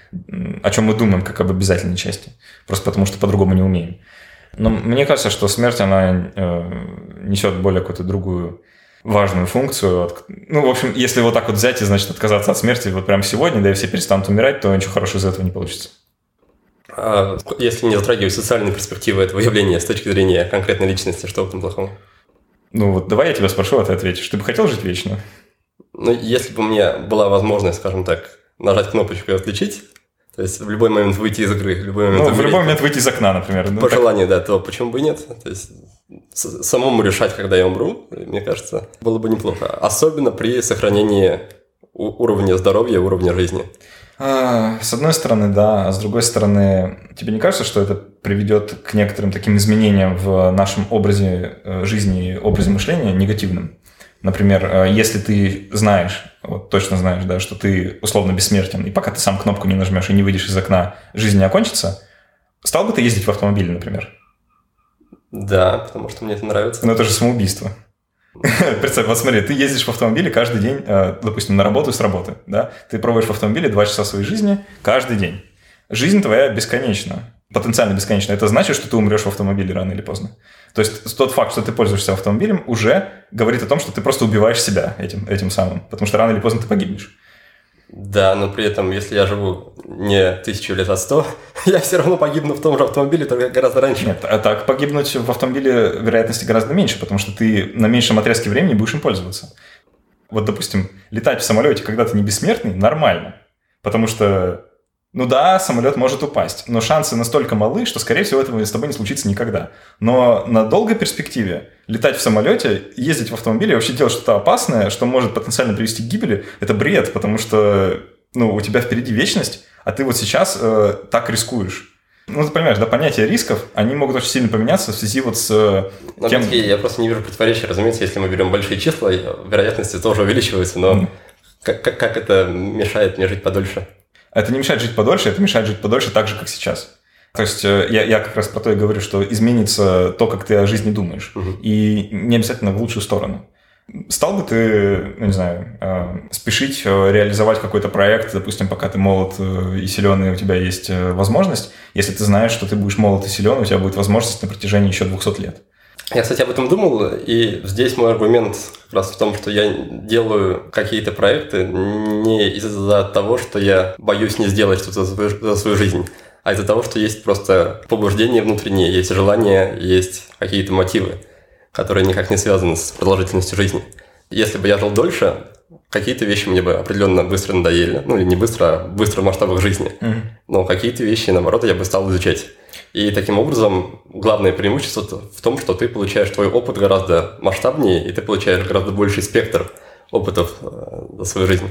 о чем мы думаем, как об обязательной части. Просто потому, что по-другому не умеем. Но мне кажется, что смерть, она э, несет более какую-то другую важную функцию. Ну, в общем, если вот так вот взять и, значит, отказаться от смерти вот прямо сегодня, да и все перестанут умирать, то ничего хорошего из этого не получится. А если не затрагивать социальные перспективы этого явления с точки зрения конкретной личности, что в этом плохого? Ну вот давай я тебя спрошу, а ты ответишь. Ты бы хотел жить вечно? Ну, если бы у меня была возможность, скажем так, нажать кнопочку и отключить, то есть в любой момент выйти из игры, в любой момент... Ну, в любой момент выйти из окна, например. По так... желанию, да, то почему бы и нет? То есть самому решать, когда я умру, мне кажется, было бы неплохо. Особенно при сохранении уровня здоровья, уровня жизни. А, с одной стороны, да, а с другой стороны, тебе не кажется, что это приведет к некоторым таким изменениям в нашем образе э, жизни, образе мышления негативным? Например, э, если ты знаешь, вот точно знаешь, да, что ты условно бессмертен, и пока ты сам кнопку не нажмешь и не выйдешь из окна, жизнь не окончится, стал бы ты ездить в автомобиле, например? Да, потому что мне это нравится. Но это же самоубийство. <laughs> Представь, вот смотри, ты ездишь в автомобиле каждый день, э, допустим, на работу и с работы, да? Ты проводишь в автомобиле два часа своей жизни каждый день. Жизнь твоя бесконечна, потенциально бесконечна. Это значит, что ты умрешь в автомобиле рано или поздно. То есть тот факт, что ты пользуешься автомобилем, уже говорит о том, что ты просто убиваешь себя этим, этим самым, потому что рано или поздно ты погибнешь. Да, но при этом, если я живу не тысячу лет, а сто, <laughs> я все равно погибну в том же автомобиле, только гораздо раньше. Нет, а так погибнуть в автомобиле вероятности гораздо меньше, потому что ты на меньшем отрезке времени будешь им пользоваться. Вот, допустим, летать в самолете, когда ты не бессмертный, нормально. Потому что ну да, самолет может упасть, но шансы настолько малы, что, скорее всего, этого с тобой не случится никогда. Но на долгой перспективе летать в самолете, ездить в автомобиле и вообще делать что-то опасное, что может потенциально привести к гибели, это бред, потому что ну, у тебя впереди вечность, а ты вот сейчас э, так рискуешь. Ну, ты понимаешь, да, понятия рисков, они могут очень сильно поменяться в связи вот с э, ну, тем... Я просто не вижу противоречия, разумеется, если мы берем большие числа, вероятности тоже увеличиваются, но mm. как, как, как это мешает мне жить подольше? Это не мешает жить подольше, это мешает жить подольше так же, как сейчас. То есть э, я, я как раз про то и говорю, что изменится то, как ты о жизни думаешь. Угу. И не обязательно в лучшую сторону. Стал бы ты, ну, не знаю, э, спешить э, реализовать какой-то проект, допустим, пока ты молод и силен, и у тебя есть возможность, если ты знаешь, что ты будешь молод и силен, у тебя будет возможность на протяжении еще 200 лет? Я, кстати, об этом думал, и здесь мой аргумент как раз в том, что я делаю какие-то проекты не из-за того, что я боюсь не сделать что-то за свою, жизнь, а из-за того, что есть просто побуждение внутреннее, есть желание, есть какие-то мотивы, которые никак не связаны с продолжительностью жизни. Если бы я жил дольше, какие-то вещи мне бы определенно быстро надоели. Ну, или не быстро, а быстро в масштабах жизни. Mm-hmm. Но какие-то вещи, наоборот, я бы стал изучать. И таким образом, главное преимущество в том, что ты получаешь твой опыт гораздо масштабнее, и ты получаешь гораздо больший спектр опытов э, за свою жизнь.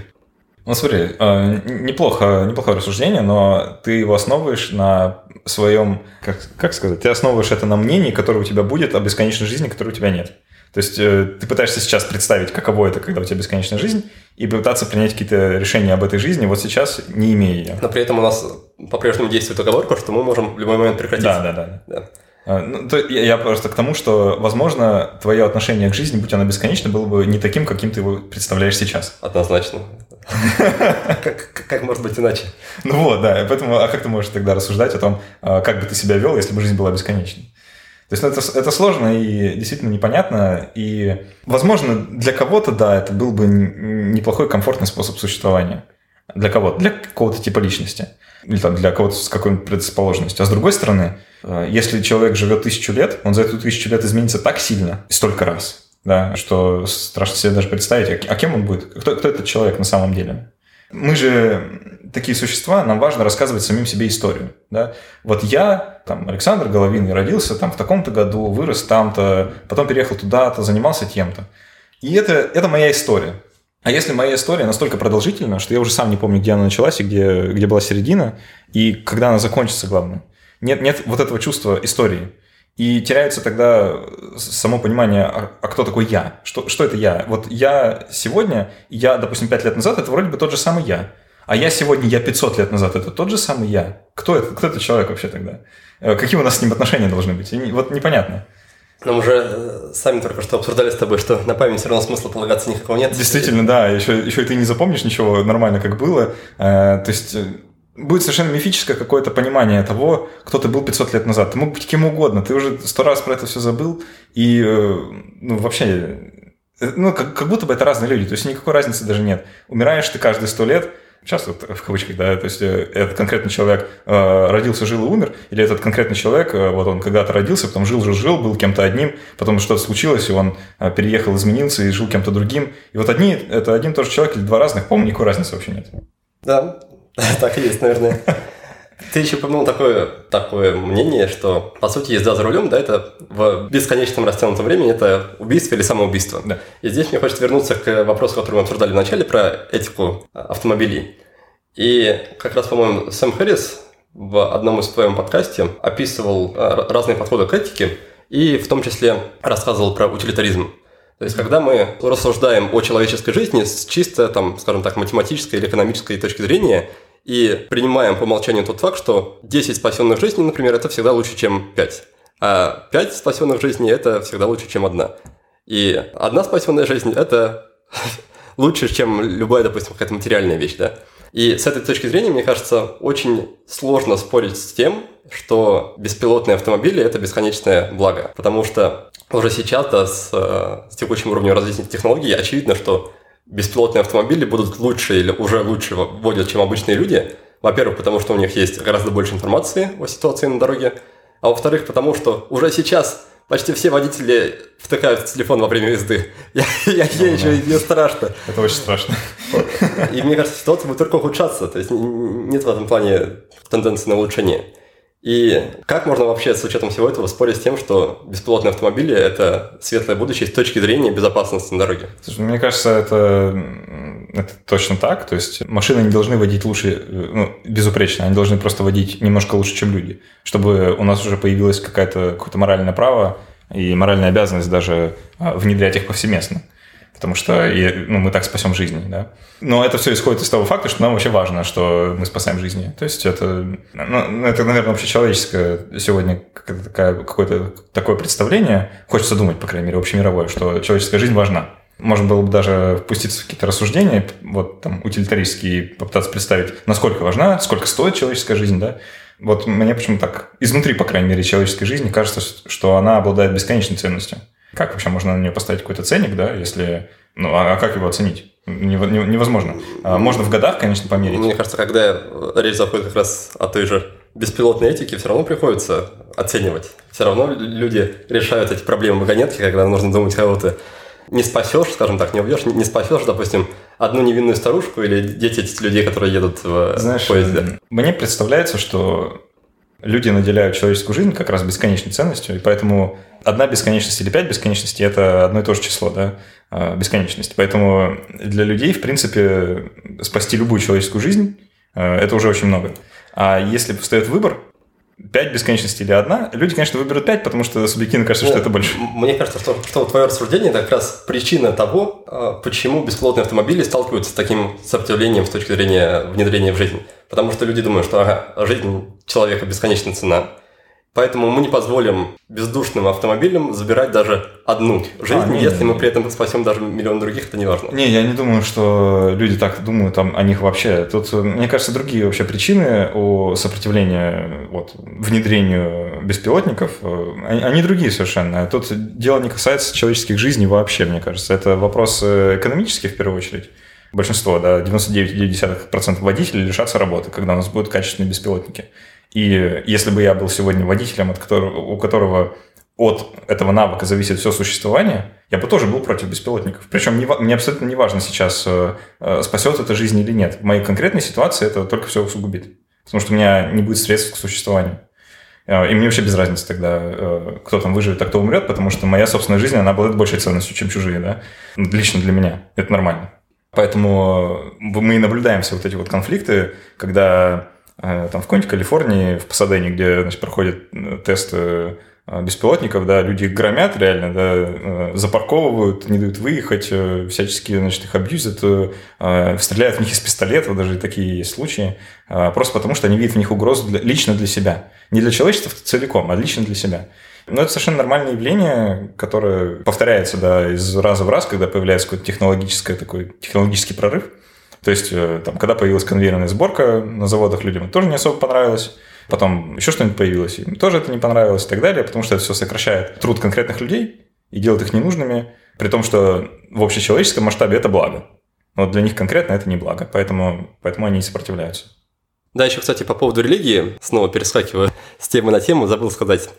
Ну, смотри, э, неплохо, неплохое рассуждение, но ты его основываешь на своем, как, как сказать, ты основываешь это на мнении, которое у тебя будет о бесконечной жизни, которой у тебя нет. То есть э, ты пытаешься сейчас представить, каково это, когда у тебя бесконечная жизнь, и попытаться принять какие-то решения об этой жизни вот сейчас, не имея ее. Но при этом у нас по-прежнему действует оговорка, что мы можем в любой момент прекратить. Да, да, да. да. А, ну, то, я, я просто к тому, что, возможно, твое отношение к жизни, будь оно бесконечно, было бы не таким, каким ты его представляешь сейчас. Однозначно. <laughs> Как может быть иначе? Ну вот, да. Поэтому, а как ты можешь тогда рассуждать о том, а, как бы ты себя вел, если бы жизнь была бесконечной? То есть ну, это, это сложно и действительно непонятно. И, возможно, для кого-то, да, это был бы неплохой комфортный способ существования. Для кого-то, для какого-то типа личности. Или там для кого-то с какой-нибудь предрасположенностью. А с другой стороны, э, если человек живет тысячу лет, он за эту тысячу лет изменится так сильно, столько раз, да, что страшно себе даже представить, а, а кем он будет, кто, кто этот человек на самом деле. Мы же такие существа, нам важно рассказывать самим себе историю. Да? Вот я, там, Александр Головин, родился там в таком-то году, вырос там-то, потом переехал туда-то, занимался тем-то. И это, это моя история. А если моя история настолько продолжительна, что я уже сам не помню, где она началась и где, где была середина, и когда она закончится, главное. Нет, нет вот этого чувства истории. И теряется тогда само понимание, а, а кто такой я? Что, что это я? Вот я сегодня, я, допустим, 5 лет назад, это вроде бы тот же самый я. А я сегодня, я 500 лет назад, это тот же самый я. Кто это? Кто этот человек вообще тогда? Э, какие у нас с ним отношения должны быть? Вот непонятно. Но мы уже э, сами только что обсуждали с тобой, что на память все равно смысла полагаться никакого нет. Действительно, да. Еще, еще и ты не запомнишь ничего нормально, как было. Э, то есть будет совершенно мифическое какое-то понимание того, кто ты был 500 лет назад. Ты мог быть кем угодно, ты уже сто раз про это все забыл, и э, ну, вообще, э, ну, как, как будто бы это разные люди, то есть никакой разницы даже нет. Умираешь ты каждые сто лет, сейчас вот в кавычках, да, то есть э, этот конкретный человек родился, жил и умер, или этот конкретный человек, вот он когда-то родился, потом жил, жил, жил, был кем-то одним, потом что-то случилось, и он переехал, изменился и жил кем-то другим. И вот одни, это один и тот же человек или два разных, по-моему, никакой разницы вообще нет. Да, <laughs> Так и есть, наверное. Ты еще упомянул такое, такое мнение, что, по сути, езда за рулем, да, это в бесконечном растянутом времени это убийство или самоубийство. Да. И здесь мне хочется вернуться к вопросу, который мы обсуждали в начале, про этику автомобилей. И как раз, по-моему, Сэм Хэрис в одном из своем подкасте описывал э, разные подходы к этике и в том числе рассказывал про утилитаризм. То есть, когда мы рассуждаем о человеческой жизни с чисто, там, скажем так, математической или экономической точки зрения, и принимаем по умолчанию тот факт, что 10 спасенных жизней, например, это всегда лучше, чем 5. А 5 спасенных жизней – это всегда лучше, чем одна. И одна спасенная жизнь – это <laughs> лучше, чем любая, допустим, какая-то материальная вещь, да. И с этой точки зрения, мне кажется, очень сложно спорить с тем, что беспилотные автомобили – это бесконечное благо. Потому что уже сейчас, да, с, с текущим уровнем развития технологий, очевидно, что беспилотные автомобили будут лучше или уже лучше водят, чем обычные люди. Во-первых, потому что у них есть гораздо больше информации о ситуации на дороге. А во-вторых, потому что уже сейчас почти все водители втыкают в телефон во время езды. <laughs> Я, я ну, езжу, да. не страшно. Это очень страшно. И мне кажется, ситуация будет только ухудшаться. То есть нет в этом плане тенденции на улучшение. И как можно вообще с учетом всего этого спорить с тем, что беспилотные автомобили – это светлое будущее с точки зрения безопасности на дороге? Слушай, мне кажется, это, это точно так. То есть машины не должны водить лучше, ну, безупречно, они должны просто водить немножко лучше, чем люди, чтобы у нас уже появилось какое-то какое моральное право и моральная обязанность даже а, внедрять их повсеместно потому что ну, мы так спасем жизни, да. Но это все исходит из того факта, что нам вообще важно, что мы спасаем жизни. То есть это, ну, это наверное, общечеловеческое сегодня какое-то такое представление, хочется думать, по крайней мере, общемировое, что человеческая жизнь важна. Можно было бы даже впуститься в какие-то рассуждения, вот там утилитаристские, попытаться представить, насколько важна, сколько стоит человеческая жизнь, да. Вот мне почему так, изнутри, по крайней мере, человеческой жизни кажется, что она обладает бесконечной ценностью. Как вообще можно на нее поставить какой-то ценник, да, если... Ну, а, а как его оценить? Невозможно. А можно в годах, конечно, померить. Мне кажется, когда речь заходит как раз о той же беспилотной этике, все равно приходится оценивать. Все равно люди решают эти проблемы вагонетки, когда нужно думать, кого ты не спасешь, скажем так, не убьешь, не спасешь, допустим, одну невинную старушку или дети людей, которые едут в Знаешь, поезде. Мне представляется, что люди наделяют человеческую жизнь как раз бесконечной ценностью, и поэтому одна бесконечность или пять бесконечностей – это одно и то же число, да, а, бесконечность. Поэтому для людей, в принципе, спасти любую человеческую жизнь а, – это уже очень много. А если встает выбор, пять бесконечностей или одна, люди, конечно, выберут пять, потому что субъективно кажется, ну, что это больше. Мне кажется, что, что твое рассуждение – это как раз причина того, а, почему беспилотные автомобили сталкиваются с таким сопротивлением с точки зрения внедрения в жизнь. Потому что люди думают, что ага, жизнь человека бесконечная цена – Поэтому мы не позволим бездушным автомобилям забирать даже одну жизнь, а, не, если не, мы при этом спасем даже миллион других, это не важно. Не, я не думаю, что люди так думают там, о них вообще. Тут, мне кажется, другие вообще причины о сопротивлении вот, внедрению беспилотников, они, они другие совершенно. Тут дело не касается человеческих жизней вообще, мне кажется. Это вопрос экономический в первую очередь. Большинство, да, 99,9% водителей лишатся работы, когда у нас будут качественные беспилотники. И если бы я был сегодня водителем, от которого, у которого от этого навыка зависит все существование, я бы тоже был против беспилотников. Причем не, мне абсолютно не важно сейчас, э, э, спасет это жизнь или нет. В моей конкретной ситуации это только все усугубит. Потому что у меня не будет средств к существованию. Э, и мне вообще без разницы тогда, кто там выживет, а кто умрет, потому что моя собственная жизнь, она обладает большей ценностью, чем чужие, да? Лично для меня. Это нормально. Поэтому мы и наблюдаем все вот эти вот конфликты, когда там в какой-нибудь Калифорнии, в Пасадене, где значит, проходят э, тесты э, беспилотников, да, люди их громят реально, да, запарковывают, не дают выехать, всячески, значит, их абьюзят, стреляют в них из пистолетов, даже такие есть случаи, просто потому что они видят в них угрозу для, лично для себя. Не для человечества целиком, а лично для себя. Но это совершенно нормальное явление, которое повторяется, да, из раза в раз, когда появляется какой-то технологический такой, технологический прорыв – то есть, э, там, когда появилась конвейерная сборка на заводах, людям это тоже не особо понравилось. Потом еще что-нибудь появилось, им тоже это не понравилось и так далее, потому что это все сокращает труд конкретных людей и делает их ненужными, при том, что в общечеловеческом масштабе это благо. Но для них конкретно это не благо, поэтому, поэтому они и сопротивляются. Да, еще, кстати, по поводу религии, снова перескакиваю с темы на тему, забыл сказать.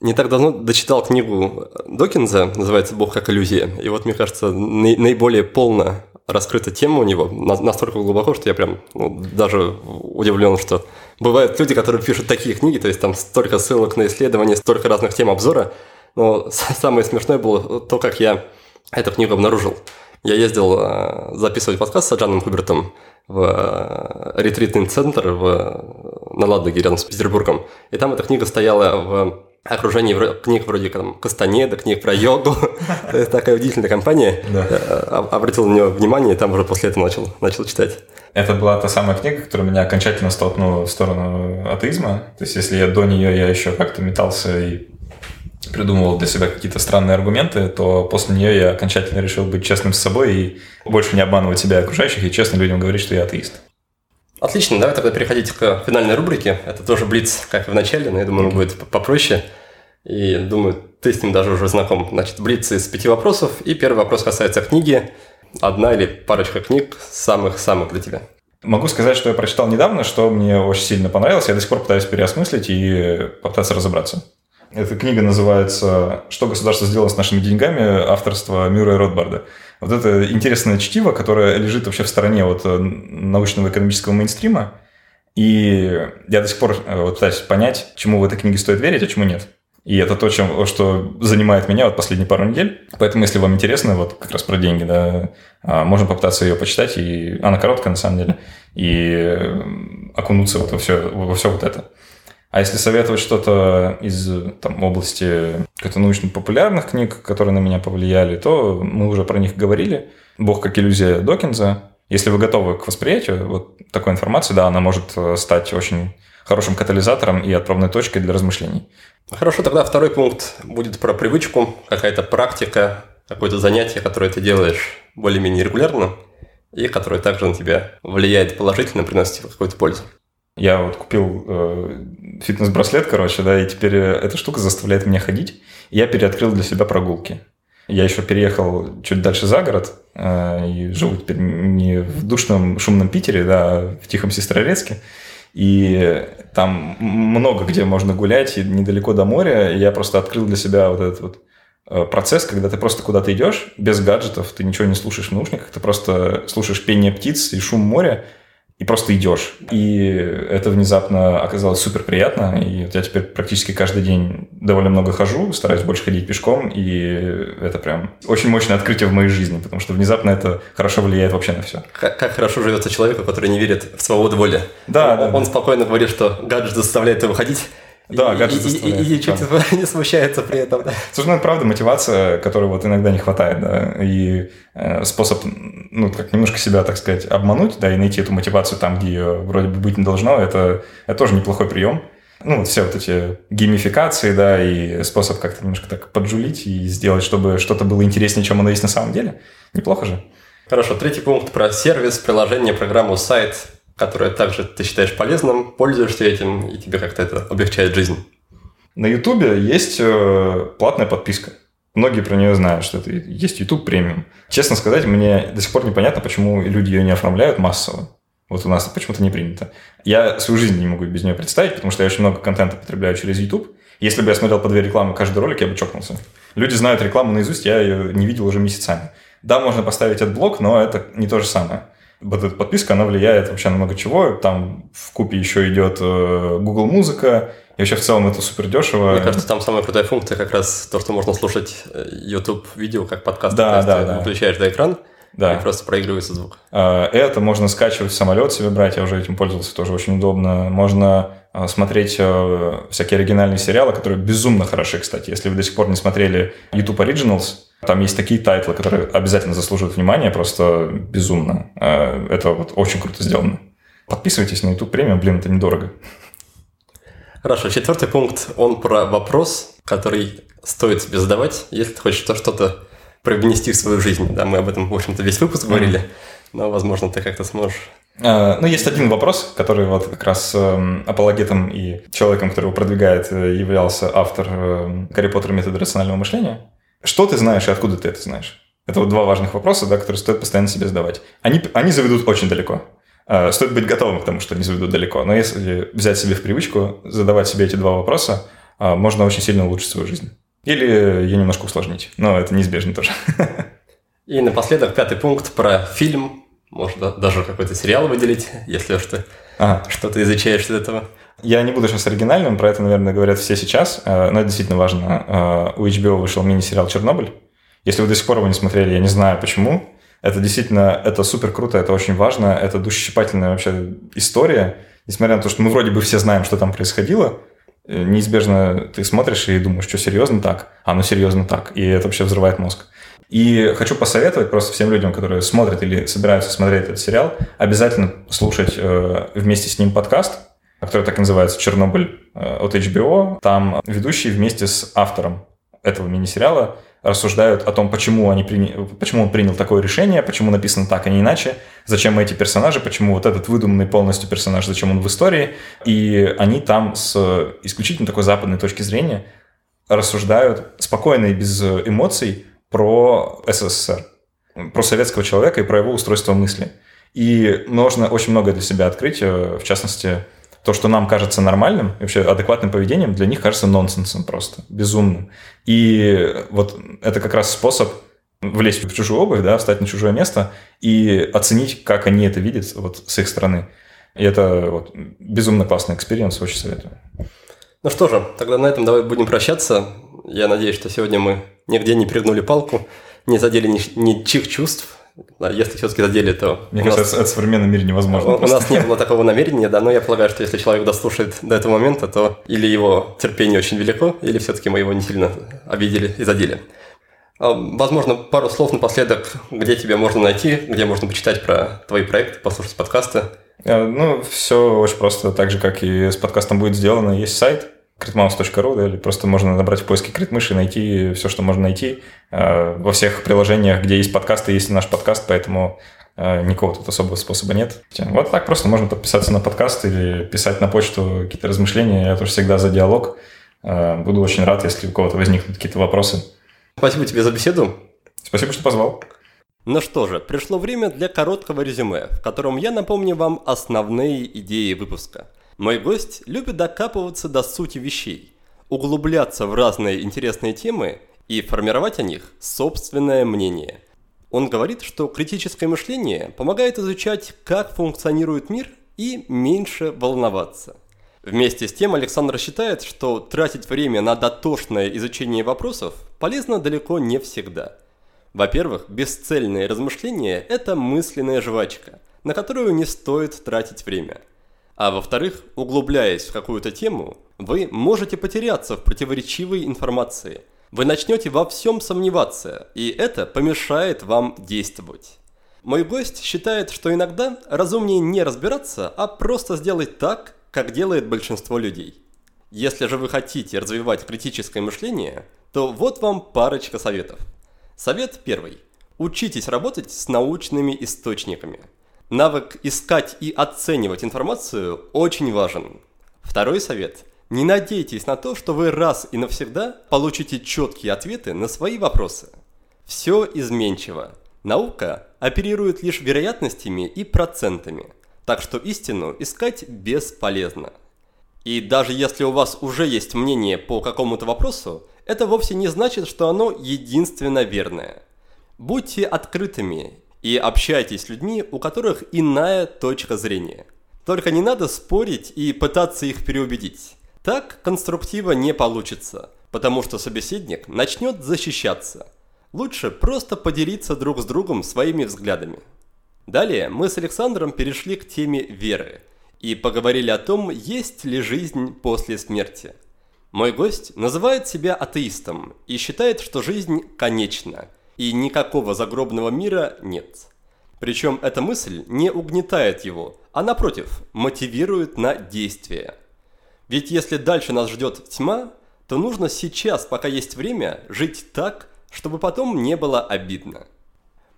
Не так давно дочитал книгу Докинза, называется «Бог как иллюзия». И вот, мне кажется, наиболее полно раскрыта тема у него настолько глубоко, что я прям ну, даже удивлен, что бывают люди, которые пишут такие книги, то есть там столько ссылок на исследования, столько разных тем обзора. Но самое смешное было то, как я эту книгу обнаружил. Я ездил э, записывать подкаст с Аджаном Хубертом в э, ретритный центр в, на Ладоге рядом с Петербургом. И там эта книга стояла в окружении книг вроде там, Кастанеда, книг про йогу. <laughs> Это такая удивительная компания. Обратил на нее внимание, и там уже после этого начал, начал читать. Это была та самая книга, которая меня окончательно столкнула в сторону атеизма. То есть, если я до нее я еще как-то метался и придумывал для себя какие-то странные аргументы, то после нее я окончательно решил быть честным с собой и больше не обманывать себя и окружающих, и честно людям говорить, что я атеист. Отлично, давай тогда переходить к финальной рубрике. Это тоже блиц, как и в начале, но я думаю, он будет попроще. И думаю, ты с ним даже уже знаком. Значит, блиц из пяти вопросов. И первый вопрос касается книги. Одна или парочка книг самых-самых для тебя. Могу сказать, что я прочитал недавно, что мне очень сильно понравилось. Я до сих пор пытаюсь переосмыслить и попытаться разобраться. Эта книга называется «Что государство сделало с нашими деньгами» авторства Мюра Ротбарда. Вот это интересное чтиво, которое лежит вообще в стороне от э, научного экономического мейнстрима. И я до сих пор э, вот пытаюсь понять, чему в этой книге стоит верить, а чему нет. И это то, чем, что занимает меня вот последние пару недель. Поэтому, если вам интересно, вот как раз про деньги, да, а, можно попытаться ее почитать. И она короткая, на самом деле. И э, окунуться вот во все, во все вот это. А если советовать что-то из там, области каких-то научно-популярных книг, которые на меня повлияли, то мы уже про них говорили. «Бог как иллюзия» Докинза. Если вы готовы к восприятию вот такой информации, да, она может э, стать очень хорошим катализатором и отправной точкой для размышлений. Хорошо, тогда второй пункт будет про привычку, какая-то практика, какое-то занятие, которое ты делаешь более-менее регулярно и которое также на тебя влияет положительно, приносит какую-то пользу. Я вот купил э, фитнес-браслет, короче, да, и теперь э, эта штука заставляет меня ходить. я переоткрыл для себя прогулки. Я еще переехал чуть дальше за город э, и живу теперь не в душном шумном Питере, да, а в тихом Сестрорецке. И там много где можно гулять, и недалеко до моря. Я просто открыл для себя вот этот вот э, процесс, когда ты просто куда-то идешь без гаджетов, ты ничего не слушаешь в наушниках, ты просто слушаешь пение птиц и шум моря, и просто идешь. И это внезапно оказалось супер приятно. И вот я теперь практически каждый день довольно много хожу, стараюсь больше ходить пешком, и это прям очень мощное открытие в моей жизни, потому что внезапно это хорошо влияет вообще на все. Как, как хорошо живется человеку, который не верит в свободу воли. Да, он, да. Он спокойно говорит, что гаджет заставляет его ходить, да, и, гаджет и, и, и, и чуть <laughs> не смущается при этом. Да. Слушай, ну это правда мотивация, которой вот иногда не хватает, да, и э, способ, ну, как немножко себя, так сказать, обмануть, да, и найти эту мотивацию там, где ее вроде бы быть не должно, это, это тоже неплохой прием. Ну, вот все вот эти геймификации, да, и способ как-то немножко так поджулить и сделать, чтобы что-то было интереснее, чем оно есть на самом деле. Неплохо же. Хорошо, третий пункт про сервис, приложение, программу, сайт которое также ты считаешь полезным, пользуешься этим, и тебе как-то это облегчает жизнь? На Ютубе есть э, платная подписка. Многие про нее знают, что это есть YouTube премиум. Честно сказать, мне до сих пор непонятно, почему люди ее не оформляют массово. Вот у нас почему-то не принято. Я свою жизнь не могу без нее представить, потому что я очень много контента потребляю через YouTube. Если бы я смотрел по две рекламы каждый ролик, я бы чокнулся. Люди знают рекламу наизусть, я ее не видел уже месяцами. Да, можно поставить Adblock, но это не то же самое вот эта подписка, она влияет вообще на много чего. Там в купе еще идет э, Google Музыка, и вообще в целом это супер дешево. Мне кажется, там самая крутая функция как раз то, что можно слушать э, YouTube видео как подкаст. Да, да, да. Включаешь да, экран, да. и просто проигрывается звук. А, это можно скачивать в самолет себе брать, я уже этим пользовался, тоже очень удобно. Можно смотреть э, всякие оригинальные сериалы, которые безумно хороши, кстати. Если вы до сих пор не смотрели YouTube Originals, там есть такие title ы, которые обязательно заслуживают внимания, просто безумно. Э, это вот очень круто сделано. Подписывайтесь на YouTube Premium, блин, это недорого. Хорошо, четвертый пункт, он про вопрос, который стоит себе задавать, если ты хочешь что-то привнести в свою жизнь. Да, мы об этом, в общем-то, весь выпуск говорили, но, возможно, ты как-то сможешь э, ну, есть один вопрос, который вот как раз э, апологетом и человеком, который его продвигает, являлся автор Гарри Поттера метода рационального мышления. Что ты знаешь и откуда ты это знаешь? Это вот два важных вопроса, да, которые стоит постоянно себе задавать. Они, они заведут очень далеко. А, стоит быть готовым к тому, что они заведут далеко. Но если взять себе в привычку задавать себе эти два вопроса, а, можно очень сильно улучшить свою жизнь. Или ее немножко усложнить. Но это неизбежно тоже. <laughs> И напоследок пятый пункт про фильм. Можно даже какой-то сериал выделить, если что, ага. что-то изучаешь из этого. Я не буду сейчас оригинальным, про это, наверное, говорят все сейчас, э, но это действительно важно. Э, у HBO вышел мини-сериал «Чернобыль». Если вы до сих пор его не смотрели, я не знаю почему, Это действительно, это супер круто, это очень важно, это душесчипательная вообще история. Несмотря на то, что мы вроде бы все знаем, что там происходило, э, неизбежно ты смотришь и думаешь, что серьезно так, а ну серьезно так, и это вообще взрывает мозг. И хочу посоветовать просто всем людям, которые смотрят или собираются смотреть этот сериал, обязательно слушать э, вместе с ним подкаст, который так и называется «Чернобыль» э, от HBO. Там ведущий вместе с автором этого мини-сериала рассуждают о том, почему, они приня... почему он принял такое решение, почему написано так, а не иначе, зачем эти персонажи, почему вот этот выдуманный полностью персонаж, зачем он в истории. И они там с исключительно такой западной точки зрения рассуждают спокойно и без эмоций про СССР, про советского человека и про его устройство мысли. И нужно очень многое для себя открыть, э, в частности, то, что нам кажется нормальным, вообще адекватным поведением, для них кажется нонсенсом просто, безумным. И вот это как раз способ влезть в чужую обувь, да, встать на чужое место и оценить, как они это видят вот с их стороны. И это вот безумно классный experience, очень советую. Ну что же, тогда на этом давай будем прощаться. Я надеюсь, что сегодня мы нигде не перегнули палку, не задели ничьих чувств, если все-таки задели, то... Мне кажется, нас... это в современном мире невозможно. У, у нас не было такого намерения, да, но я полагаю, что если человек дослушает до этого момента, то или его терпение очень велико, или все-таки мы его не сильно обидели и задели. А, возможно, пару слов напоследок, где тебя можно найти, где можно почитать про твои проекты, послушать подкасты. А, ну, все очень просто, так же, как и с подкастом будет сделано. Есть сайт, critmouse.ru, да, или просто можно набрать в поиске критмыши и найти все, что можно найти. Э, во всех приложениях, где есть подкасты, есть наш подкаст, поэтому э, никакого тут особого способа нет. Вот так просто можно подписаться на подкаст или писать на почту какие-то размышления. Я тоже всегда за диалог. Э, буду очень рад, если у кого-то возникнут какие-то вопросы. Спасибо тебе за беседу. Спасибо, что позвал. Ну что же, пришло время для короткого резюме, в котором я напомню вам основные идеи выпуска – мой гость любит докапываться до сути вещей, углубляться в разные интересные темы и формировать о них собственное мнение. Он говорит, что критическое мышление помогает изучать, как функционирует мир и меньше волноваться. Вместе с тем Александр считает, что тратить время на дотошное изучение вопросов полезно далеко не всегда. Во-первых, бесцельные размышления – это мысленная жвачка, на которую не стоит тратить время – а во-вторых, углубляясь в какую-то тему, вы можете потеряться в противоречивой информации. Вы начнете во всем сомневаться, и это помешает вам действовать. Мой гость считает, что иногда разумнее не разбираться, а просто сделать так, как делает большинство людей. Если же вы хотите развивать критическое мышление, то вот вам парочка советов. Совет первый. Учитесь работать с научными источниками – Навык искать и оценивать информацию очень важен. Второй совет. Не надейтесь на то, что вы раз и навсегда получите четкие ответы на свои вопросы. Все изменчиво. Наука оперирует лишь вероятностями и процентами, так что истину искать бесполезно. И даже если у вас уже есть мнение по какому-то вопросу, это вовсе не значит, что оно единственно верное. Будьте открытыми и общайтесь с людьми, у которых иная точка зрения. Только не надо спорить и пытаться их переубедить. Так конструктива не получится, потому что собеседник начнет защищаться. Лучше просто поделиться друг с другом своими взглядами. Далее мы с Александром перешли к теме веры и поговорили о том, есть ли жизнь после смерти. Мой гость называет себя атеистом и считает, что жизнь конечна – и никакого загробного мира нет. Причем эта мысль не угнетает его, а напротив, мотивирует на действие. Ведь если дальше нас ждет тьма, то нужно сейчас, пока есть время, жить так, чтобы потом не было обидно.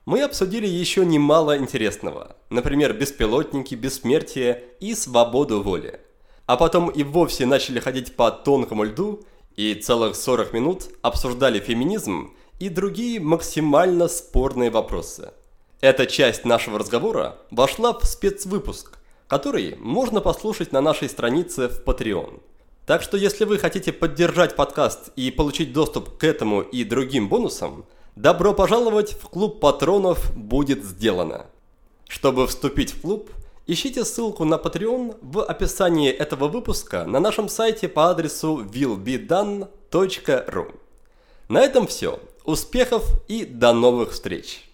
Мы обсудили еще немало интересного, например, беспилотники, бессмертие и свободу воли. А потом и вовсе начали ходить по тонкому льду и целых 40 минут обсуждали феминизм и другие максимально спорные вопросы. Эта часть нашего разговора вошла в спецвыпуск, который можно послушать на нашей странице в Patreon. Так что если вы хотите поддержать подкаст и получить доступ к этому и другим бонусам, добро пожаловать в клуб патронов «Будет сделано». Чтобы вступить в клуб, ищите ссылку на Patreon в описании этого выпуска на нашем сайте по адресу willbedone.ru. На этом все. Успехов и до новых встреч!